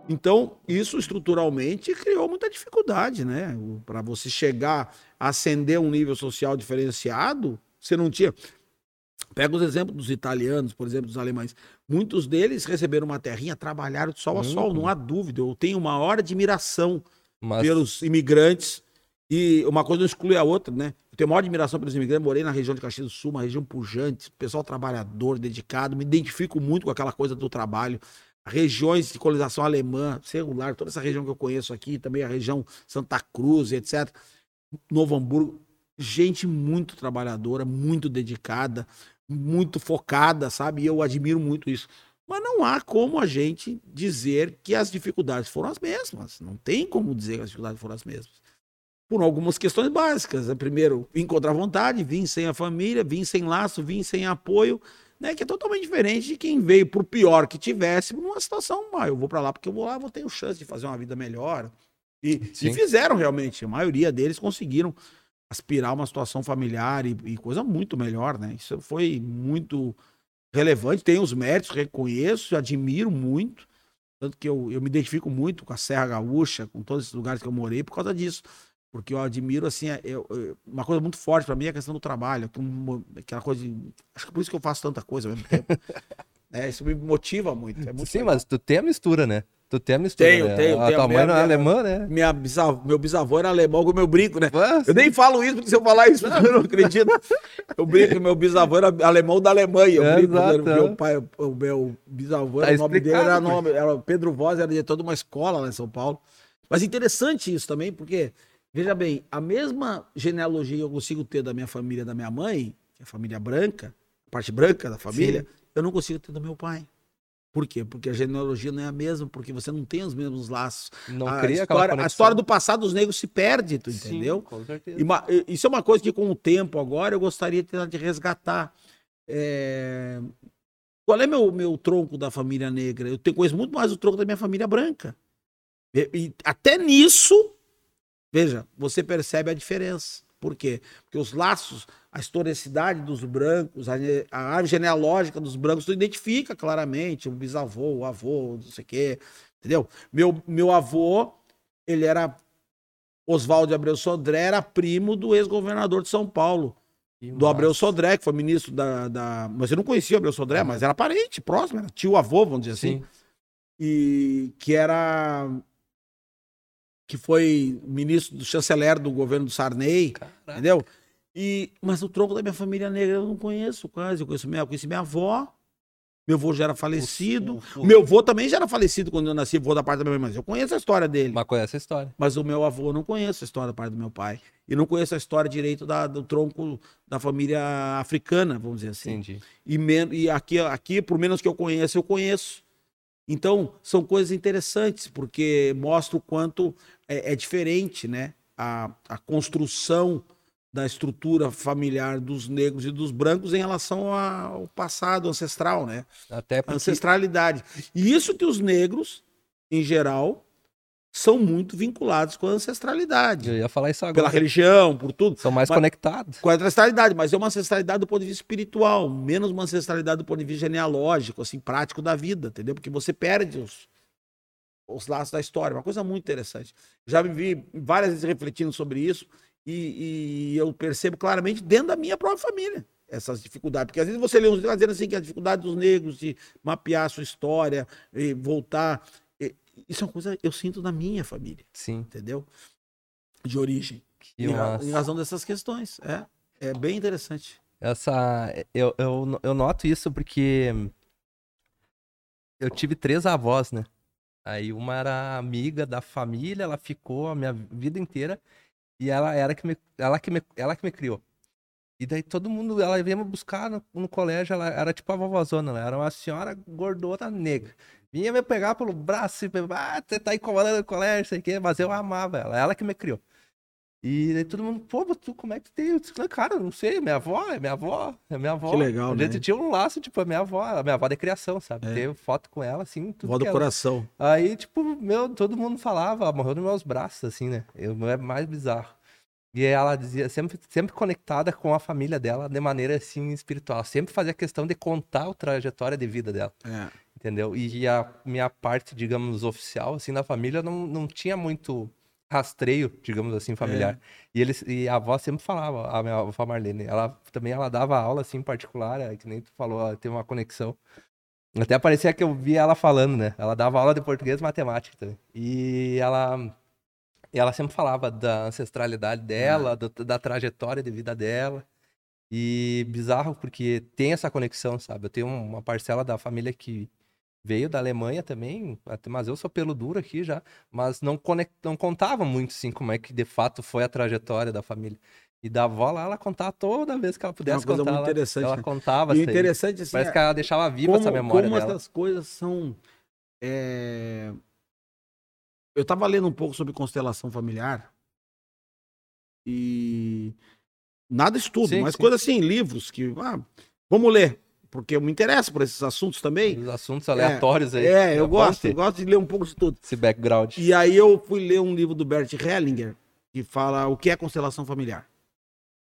Então, isso estruturalmente criou muita dificuldade, né? Para você chegar a ascender um nível social diferenciado, você não tinha. Pega os exemplos dos italianos, por exemplo, dos alemães. Muitos deles receberam uma terrinha, trabalharam de sol a sol, Uhum. não há dúvida. Eu tenho uma hora admiração Mas pelos imigrantes. E uma coisa não exclui a outra, né? Eu tenho maior admiração pelos imigrantes. Morei na região de Caxias do Sul, uma região pujante, pessoal trabalhador, dedicado. Me identifico muito com aquela coisa do trabalho. Regiões de colonização alemã, celular, toda essa região que eu conheço aqui, também a região Santa Cruz, etc. Novo Hamburgo. Gente muito trabalhadora, muito dedicada, muito focada, sabe? E eu admiro muito isso. Mas não há como a gente dizer que as dificuldades foram as mesmas. Não tem como dizer que as dificuldades foram as mesmas. Por algumas questões básicas. né? Primeiro, vim contra a vontade, vim sem a família, vim sem laço, vim sem apoio, né? Que é totalmente diferente de quem veio por pior que tivesse, numa situação, ah, eu vou para lá porque eu vou lá, vou ter chance de fazer uma vida melhor. E, e fizeram realmente. A maioria deles conseguiram aspirar a uma situação familiar e, e coisa muito melhor, né? Isso foi muito relevante, tem os méritos, reconheço, admiro muito. Tanto que eu, eu me identifico muito com a Serra Gaúcha, com todos esses lugares que eu morei, por causa disso. Porque eu admiro, assim, é- eu- eu- uma coisa muito forte para mim é a questão do trabalho. que Aquela coisa de. Acho que é por isso que eu faço tanta coisa ao mesmo tempo. É, isso me motiva muito. É muito Sim, legal. mas tu tem a mistura, né? Tu tem a mistura. Tenho, né? tenho, A tenho. tua Minha- mãe não é alemã, né? Minha bisavó, meu bisavô era alemão com meu brinco, né? Mas- Eu nem falo isso, porque se eu falar isso, eu não acredito. Eu brinco meu bisavô era alemão da Alemanha. Eu brinco, exato, meu pai, o meu bisavô, Tá era, o nome dele era, nome, era Pedro Voz, era diretor de uma escola lá em São Paulo. Mas interessante isso também, porque, veja bem, a mesma genealogia que eu consigo ter da minha família, da minha mãe, que é a família branca, a parte branca da família, eu não consigo ter do meu pai. Por quê? Porque a genealogia não é a mesma, porque você não tem os mesmos laços. Não a, cria história, a história do passado dos negros se perde, tu Sim, entendeu? com certeza. Uma- isso é uma coisa que, com o tempo agora, eu gostaria de, tentar de resgatar. É, Qual é meu, meu tronco da família negra? Eu tenho, conheço muito mais o tronco da minha família branca. E, e até nisso, veja, você percebe a diferença. Por quê? Porque os laços, a historicidade dos brancos, a, a árvore genealógica dos brancos, tu identifica claramente o bisavô, o avô, não sei o quê, entendeu? Meu, meu avô, ele era Oswaldo de Abreu Sodré, era primo do ex-governador de São Paulo, do Abreu. Sodré, que foi ministro da, da... Mas eu não conhecia o Abreu Sodré, mas era parente, próximo, era tio avô, vamos dizer assim Sim. e que era que foi ministro do chanceler do governo do Sarney, Caraca. entendeu? E mas o tronco da minha família negra eu não conheço quase, eu conheço minha, eu conheci minha avó. Meu avô já era falecido. O- meu avô também já era falecido quando eu nasci, avô da parte da minha mãe, mas eu conheço a história dele. Mas conhece a história. Mas o meu avô não conheço a história da parte do meu pai. E não conheço a história direito da- do tronco da família africana, vamos dizer assim. Entendi. E, men- e aqui, aqui, por menos que eu conheça, eu conheço. Então, são coisas interessantes, porque mostra o quanto é, é diferente né? a, a construção da estrutura familiar dos negros e dos brancos em relação ao passado ancestral, né? Até porque... Ancestralidade. E isso que os negros, em geral, são muito vinculados com a ancestralidade. Eu ia falar isso agora. Pela religião, por tudo São mais Mas- conectados. com a ancestralidade, mas é uma ancestralidade do ponto de vista espiritual, menos uma ancestralidade do ponto de vista genealógico, assim, prático da vida, entendeu? Porque você perde os, os laços da história, uma coisa muito interessante. Já me vi várias vezes refletindo sobre isso e, e eu percebo claramente dentro da minha própria família essas dificuldades, porque às vezes você lê uns livros dizendo assim que a dificuldade dos negros de mapear a sua história e voltar, isso é uma coisa que eu sinto na minha família, Sim. entendeu? De origem. Em, em razão dessas questões. É, é bem interessante. Essa. Eu, eu, eu noto isso porque eu tive três avós, né? Aí uma era amiga da família, ela ficou a minha vida inteira e ela era que me, ela que me, ela que me criou. E daí todo mundo, ela vinha me buscar no, no colégio, ela era tipo a vovózona, ela era uma senhora gordona negra. Vinha me pegar pelo braço e, ah, você tá incomodando o colégio, sei o quê, mas eu amava ela, ela que me criou. E daí todo mundo, pô, tu como é que tem? Eu disse, Cara, não sei, minha avó, é minha avó, é minha avó. Que legal, A né? gente tinha um laço, tipo, a minha avó, a minha avó de criação, sabe? É. Teve foto com ela, assim, tudo Vó do que ela- coração. Aí, tipo, meu, todo mundo falava, morreu nos meus braços, assim, né? Eu, é mais bizarro. E ela dizia, sempre, sempre conectada com a família dela de maneira, assim, espiritual. Sempre fazia questão de contar a trajetória de vida dela, É. entendeu? E a minha parte, digamos, oficial, assim, da família não, não tinha muito rastreio, digamos assim, familiar. E, eles, e a avó sempre falava, a minha avó Marlene, ela também ela dava aula, assim, particular, é, que nem tu falou, tem uma conexão. Até parecia que eu via ela falando, né? Ela dava aula de português e matemática também. E ela, ela sempre falava da ancestralidade dela, do- da trajetória de vida dela. E bizarro porque tem essa conexão, sabe? Eu tenho uma parcela da família que veio da Alemanha também, mas eu sou pelo duro aqui já, mas não, conect, não contava muito, assim, como é que de fato foi a trajetória da família. E da avó lá, ela contava toda vez que ela pudesse coisa contar. ela- interessante, Ela né? contava E interessante assim, Parece é que ela deixava viva como, essa memória como dela. essas coisas são. é, Eu estava lendo um pouco sobre constelação familiar e nada estudo, Sim, mas sim. coisas assim, livros que ah, vamos ler, porque eu me interesso por esses assuntos também. Os assuntos aleatórios aí. É, eu gosto, eu gosto de ler um pouco de tudo. Esse background. E aí eu fui ler um livro do Bert Hellinger, que fala o que é constelação familiar.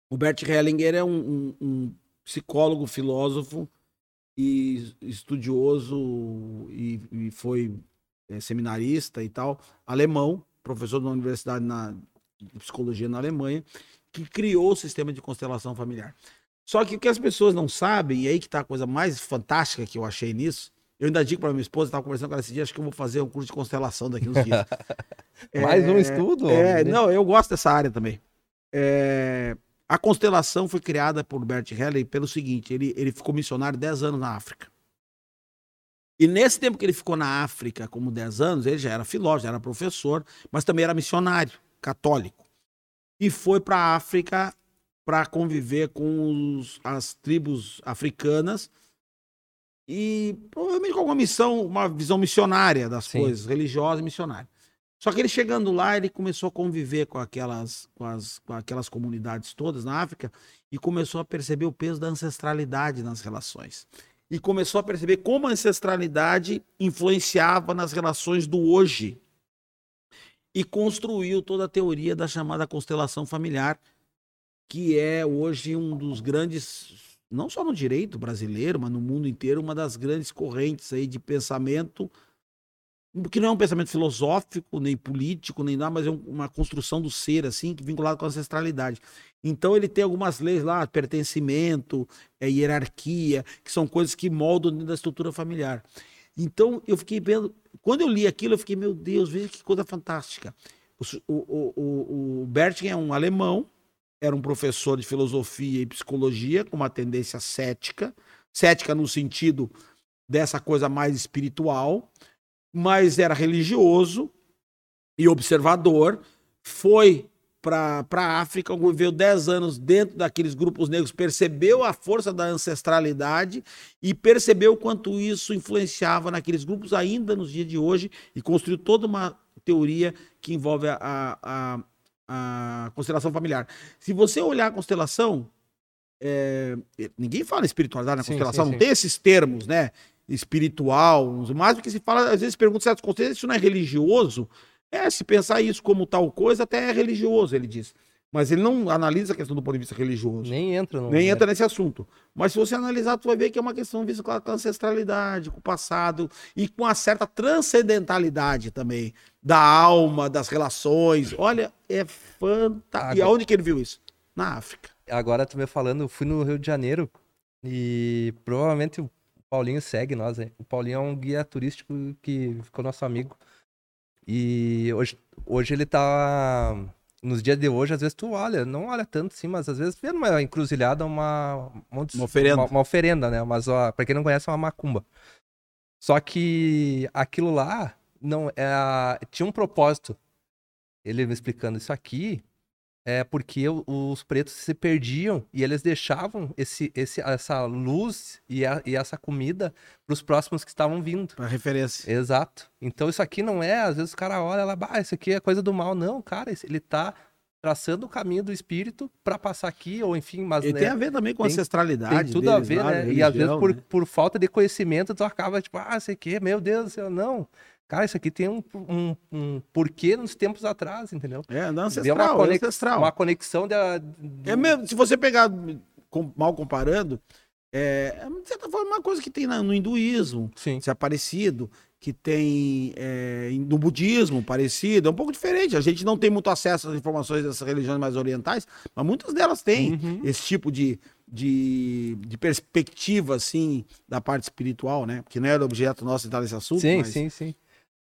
O Bert Hellinger é um, um- um psicólogo, filósofo e estudioso e, e foi é, seminarista e tal, alemão, professor da universidade na, de psicologia na Alemanha, que criou o sistema de constelação familiar. Só que o que as pessoas não sabem, e aí que tá a coisa mais fantástica que eu achei nisso, eu ainda digo para minha esposa, estava conversando com ela esse dia, acho que eu vou fazer um curso de constelação daqui uns dias. Mais um É, estudo? É, né? não, eu gosto dessa área também. É, a constelação foi criada por Bert Hellinger pelo seguinte: ele, ele ficou missionário 10 anos na África. E nesse tempo que ele ficou na África, como 10 anos, ele já era filósofo, já era professor, mas também era missionário, católico. E foi para a África para conviver com os- as tribos africanas e provavelmente com alguma missão, uma visão missionária das Sim. coisas, religiosa e missionária. Só que ele chegando lá, ele começou a conviver com aquelas, com, as, com aquelas comunidades todas na África e começou a perceber o peso da ancestralidade nas relações. E começou a perceber como a ancestralidade influenciava nas relações do hoje. E construiu toda a teoria da chamada constelação familiar, que é hoje um dos grandes, não só no direito brasileiro, mas no mundo inteiro, uma das grandes correntes aí de pensamento, que não é um pensamento filosófico, nem político, nem nada, mas é uma construção do ser, assim, vinculado com a ancestralidade. Então ele tem algumas leis lá, pertencimento, é, hierarquia, que são coisas que moldam dentro da estrutura familiar. Então eu fiquei vendo, quando eu li aquilo, eu fiquei, meu Deus, veja que coisa fantástica. O, o, o, o é um alemão, era um professor de filosofia e psicologia, com uma tendência cética, cética no sentido dessa coisa mais espiritual, mas era religioso e observador, foi para a África, viveu 10 anos dentro daqueles grupos negros, percebeu a força da ancestralidade e percebeu quanto isso influenciava naqueles grupos ainda nos dias de hoje e construiu toda uma teoria que envolve a, a, a constelação familiar. Se você olhar a constelação, é, ninguém fala espiritualidade na sim, constelação, sim, sim. não tem esses termos, né? Espiritual, o máximo que se fala, às vezes pergunta certos conceitos, isso não é religioso, é, se pensar isso como tal coisa, até é religioso, ele diz. Mas ele não analisa a questão do ponto de vista religioso. Nem entra. No... Nem entra nesse assunto. Mas se você analisar, tu vai ver que é uma questão vista com a ancestralidade, com o passado e com uma certa transcendentalidade também da alma, das relações. Olha, é fantástico. Agora... E aonde que ele viu isso? Na África. Agora tu me falando, eu fui no Rio de Janeiro e provavelmente o Paulinho segue nós. Hein? O Paulinho é um guia turístico que ficou nosso amigo. E hoje, hoje ele tá. Nos dias de hoje, às vezes tu olha, não olha tanto sim, mas às vezes vê numa encruzilhada uma. Uma, uma oferenda. Uma, uma, oferenda, né? Mas, ó, pra quem não conhece, é uma macumba. Só que aquilo lá não é, tinha um propósito. Ele me explicando isso aqui é porque os pretos se perdiam e eles deixavam esse, esse, essa luz e, a, e essa comida para os próximos que estavam vindo. Para referência. Exato. Então isso aqui não é, às vezes o cara olha lá, bah, isso aqui é coisa do mal. Não, cara, ele está traçando o caminho do espírito para passar aqui, ou enfim, mas. E né, tem a ver também com tem, ancestralidade. Tem tudo deles, a ver, né? Religião, e às vezes por, né? por falta de conhecimento, tu acaba tipo, ah, sei que, meu Deus do céu, não. Cara, isso aqui tem um, um, um porquê nos tempos atrás, entendeu? É, não ancestral, uma, conex... ancestral. uma conexão de... É mesmo, se você pegar, mal comparando, é, é, de certa forma, uma coisa que tem no hinduísmo, Sim. se é parecido, que tem é, no budismo parecido, é um pouco diferente. A gente não tem muito acesso às informações dessas religiões mais orientais, mas muitas delas têm uhum. esse tipo de, de, de, perspectiva, assim, da parte espiritual, né? Que não era objeto nosso entrar nesse assunto. Sim, mas... sim, sim.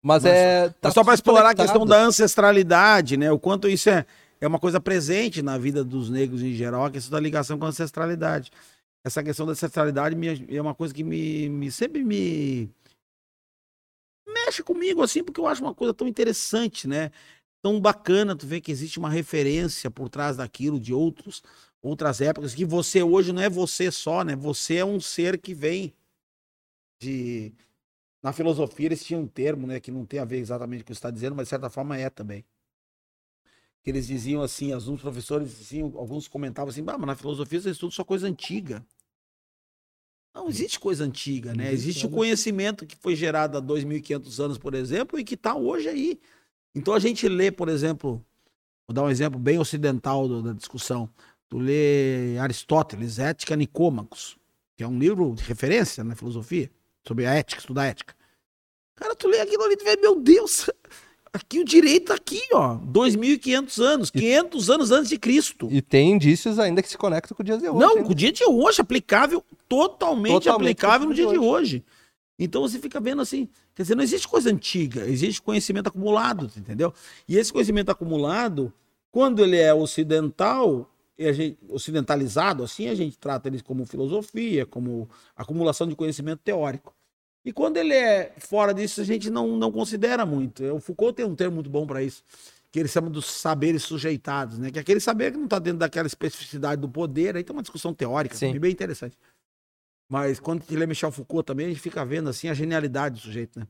Mas, mas é. Tá só para explorar a questão da ancestralidade, né? O quanto isso é, é uma coisa presente na vida dos negros em geral, a questão da ligação com a ancestralidade. Essa questão da ancestralidade me, é uma coisa que me, me sempre me mexe comigo, assim, porque eu acho uma coisa tão interessante, né? Tão bacana tu ver que existe uma referência por trás daquilo de outros, outras épocas, que você hoje não é você só, né? Você é um ser que vem de na filosofia eles tinham um termo, né, que não tem a ver exatamente com o que você está dizendo, mas de certa forma é também. Que eles diziam assim, alguns professores diziam, alguns comentavam assim, ah, mas na filosofia você estuda só coisa antiga. Não existe coisa antiga, né? Existe o conhecimento que foi gerado há 2.500 anos, por exemplo, e que está hoje aí. Então a gente lê, por exemplo, vou dar um exemplo bem ocidental do, da discussão. Tu lê Aristóteles, Ética Nicômacos, que é um livro de referência na filosofia sobre a ética, estudar ética. Cara, tu lê aquilo ali e tu vê, meu Deus, aqui o direito tá aqui, ó, 2.500 anos, 500 anos antes de Cristo. E tem indícios ainda que se conectam com o dia de hoje. Não, com o dia de hoje, aplicável, totalmente, totalmente aplicável no dia de hoje. de hoje. Então você fica vendo assim, quer dizer, não existe coisa antiga, existe conhecimento acumulado, entendeu? E esse conhecimento acumulado, quando ele é ocidental, e a gente, ocidentalizado, assim, a gente trata ele como filosofia, como acumulação de conhecimento teórico. E quando ele é fora disso, a gente não, não considera muito. O Foucault tem um termo muito bom para isso, que ele chama dos saberes sujeitados, né? Que é aquele saber que não está dentro daquela especificidade do poder, aí tem uma discussão teórica, Sim. bem interessante. Mas quando a gente lê Michel Foucault também, a gente fica vendo assim a genialidade do sujeito, né?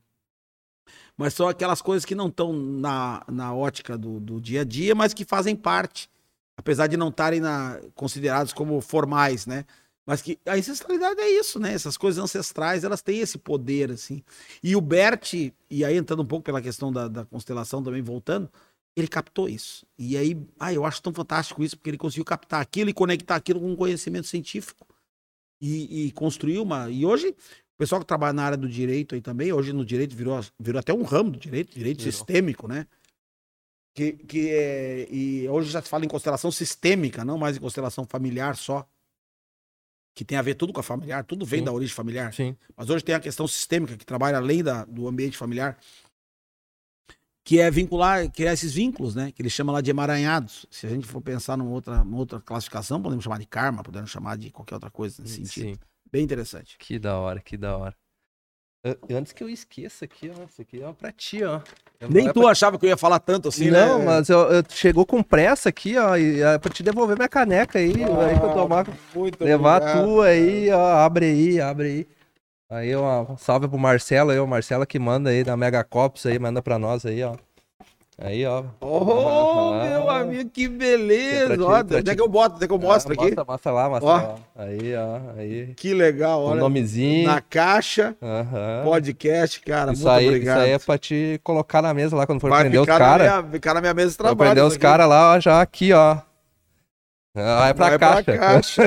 Mas são aquelas coisas que não estão na, na ótica do, do dia a dia, mas que fazem parte, apesar de não estarem considerados como formais, né? Mas que a ancestralidade é isso, né? Essas coisas ancestrais, elas têm esse poder, assim. E o Bert, e aí entrando um pouco pela questão da, da constelação também, voltando, ele captou isso. E aí, ah, eu acho tão fantástico isso, porque ele conseguiu captar aquilo e conectar aquilo com um conhecimento científico. E, e construir uma. E hoje, o pessoal que trabalha na área do direito aí também, hoje no direito virou, virou até um ramo do direito, direito virou. sistêmico, né? Que, que é, e hoje já se fala em constelação sistêmica, não mais em constelação familiar só. Que tem a ver tudo com a familiar, tudo vem Sim. da origem familiar. Sim. Mas hoje tem a questão sistêmica, que trabalha além da, do ambiente familiar que é vincular, criar esses vínculos, né? Que ele chama lá de emaranhados. Se a gente for pensar numa outra, numa outra classificação, podemos chamar de karma, podemos chamar de qualquer outra coisa nesse hum, sentido. Sim. Bem interessante. Que da hora, que da hora. Antes que eu esqueça aqui, ó, isso aqui é pra ti, ó. Nem tu pra... achava que eu ia falar tanto assim, Não, né? mas eu, eu, chegou com pressa aqui, ó, e é pra te devolver minha caneca aí, ah, aí pra tomar, levar obrigado, a tua aí, ó, abre aí, abre aí. Aí, ó, salve pro Marcelo aí, o Marcelo que manda aí da Mega Cops aí, manda pra nós aí, ó. Aí, ó. Oh, ah, meu amigo, que beleza! Ó, onde é que eu boto? Onde é que eu mostro ah, aqui? Mostra, mostra lá, mostra ó. lá. Aí, ó. Aí. Que legal, olha. O nomezinho. Na caixa. Uhum. Podcast, cara. Isso muito aí, obrigado. Isso aí é pra te colocar na mesa lá quando for Vai prender os caras. Vai ficar na minha mesa de trabalho. Prender os caras lá, ó, já aqui, ó. Vai pra Vai caixa. Pra caixa.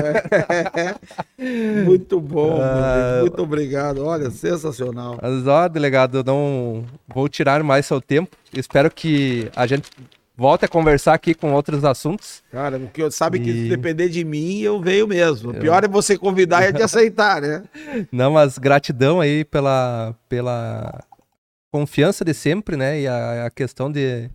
É. muito bom, uh, muito obrigado. Olha, sensacional. Mas, ó, delegado, eu não vou tirar mais seu tempo. Espero que a gente volte a conversar aqui com outros assuntos. Cara, porque eu sabe e... que se depender de mim, eu venho mesmo. O pior é você convidar e é de aceitar, né? Não, mas gratidão aí pela, pela confiança de sempre, né? E a, a questão de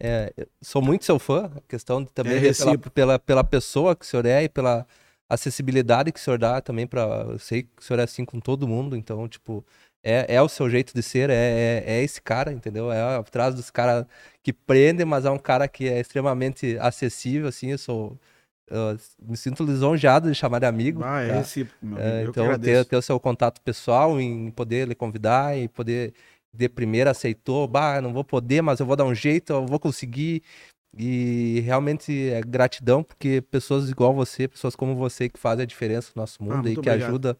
é, sou muito seu fã, a questão de, também é pela, pela, pela, pessoa que o senhor é e pela acessibilidade que o senhor dá também para Eu sei que o senhor é assim com todo mundo, então, tipo, é, é o seu jeito de ser, é, é, é esse cara, entendeu? É atrás dos caras que prendem, mas é um cara que é extremamente acessível, assim, eu sou. Eu me sinto lisonjeado de chamar de amigo. Ah, é tá? recíproco, meu amigo. É, então, ter, ter o seu contato pessoal, em poder lhe convidar e poder de primeira aceitou, bah, não vou poder, mas eu vou dar um jeito, eu vou conseguir. E realmente é gratidão, porque pessoas igual você, pessoas como você que fazem a diferença no nosso mundo ah, e que obrigado. ajuda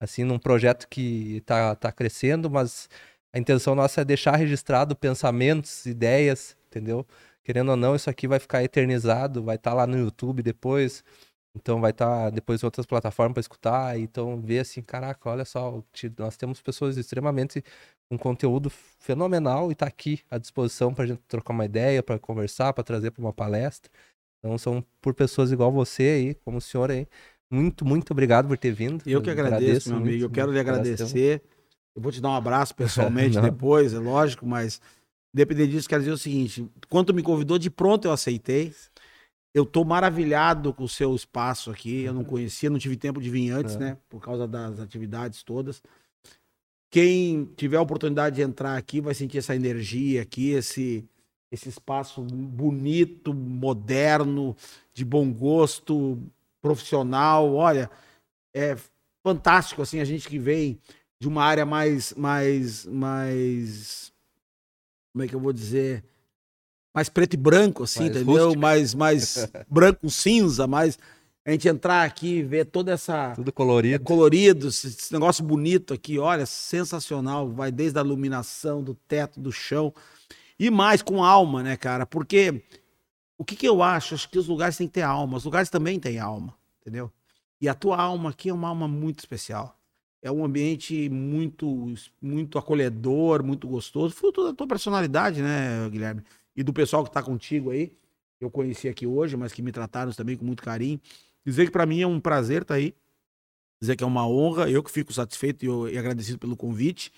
assim num projeto que está tá crescendo, mas a intenção nossa é deixar registrado pensamentos, ideias, entendeu? Querendo ou não, isso aqui vai ficar eternizado, vai estar tá lá no YouTube depois. Então vai estar tá depois outras plataformas para escutar, então ver assim, caraca, olha só, nós temos pessoas extremamente um conteúdo fenomenal e está aqui à disposição para a gente trocar uma ideia, para conversar, para trazer para uma palestra. Então são por pessoas igual você aí, como o senhor aí. Muito, muito obrigado por ter vindo. Eu que agradeço, agradeço meu amigo. eu quero lhe agradecer. Eu vou te dar um abraço pessoalmente depois, é lógico, mas independente disso, quero dizer o seguinte: quando me convidou, de pronto eu aceitei. Eu tô maravilhado com o seu espaço aqui. Eu não conhecia, não tive tempo de vir antes, é. né? Por causa das atividades todas. Quem tiver a oportunidade de entrar aqui vai sentir essa energia aqui, esse, esse espaço bonito, moderno, de bom gosto, profissional. Olha, é fantástico assim a gente que vem de uma área mais mais mais como é que eu vou dizer mais preto e branco assim, mais entendeu? Rústica. Mais mais branco cinza, mais a gente entrar aqui e ver toda essa. Tudo colorido. É, colorido, esse negócio bonito aqui, olha, sensacional. Vai desde a iluminação, do teto, do chão. E mais com alma, né, cara? Porque o que, que eu acho? Acho que os lugares têm que ter alma. Os lugares também têm alma, entendeu? E a tua alma aqui é uma alma muito especial. É um ambiente muito, muito acolhedor, muito gostoso. Fruto da tua personalidade, né, Guilherme? E do pessoal que está contigo aí. Eu conheci aqui hoje, mas que me trataram também com muito carinho. Dizer que para mim é um prazer estar tá aí. Dizer que é uma honra. Eu que fico satisfeito e, agradecido pelo convite.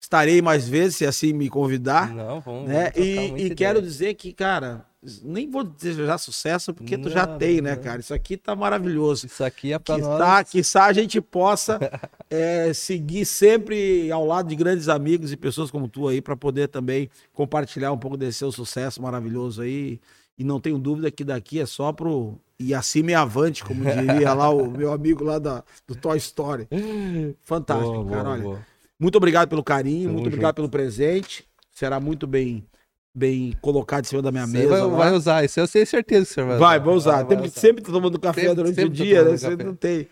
Estarei mais vezes, se assim me convidar. Não, vamos. Né? Vamos e, e quero dizer que, cara, nem vou desejar sucesso, porque não, tu já tem, né, cara? Isso aqui tá maravilhoso. Isso aqui é pra que nós. Tá, que a gente possa é, seguir sempre ao lado de grandes amigos e pessoas como tu aí, para poder também compartilhar um pouco desse seu sucesso maravilhoso aí. E não tenho dúvida que daqui é só pro e acima e avante, como diria lá o meu amigo lá da, do Toy Story. Fantástico, boa, cara. Boa, olha. Boa. Muito obrigado pelo carinho, Tamo muito junto. obrigado pelo presente. Será muito bem bem colocado em cima da minha mesa. Vai, vai, usar, isso eu tenho certeza que você vai usar. Vai, vou usar. Vai, vai usar. sempre tomando café sempre, durante sempre o dia, né? Você não tem.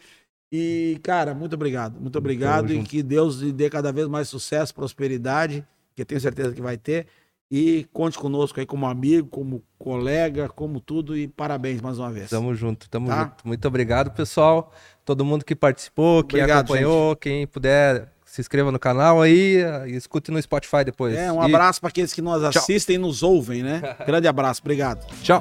E, cara, muito obrigado. Muito obrigado. e que Deus lhe dê cada vez mais sucesso, prosperidade, que eu tenho certeza que vai ter. E conte conosco aí como amigo, como colega, como tudo. E parabéns mais uma vez. Tamo junto, tamo tá? junto. Muito obrigado, pessoal. Todo mundo que participou, que obrigado, acompanhou, gente. quem puder se inscreva no canal aí e escute no Spotify depois. É, um e... abraço para aqueles que nos assistem Tchau. e nos ouvem, né? Grande abraço, obrigado. Tchau.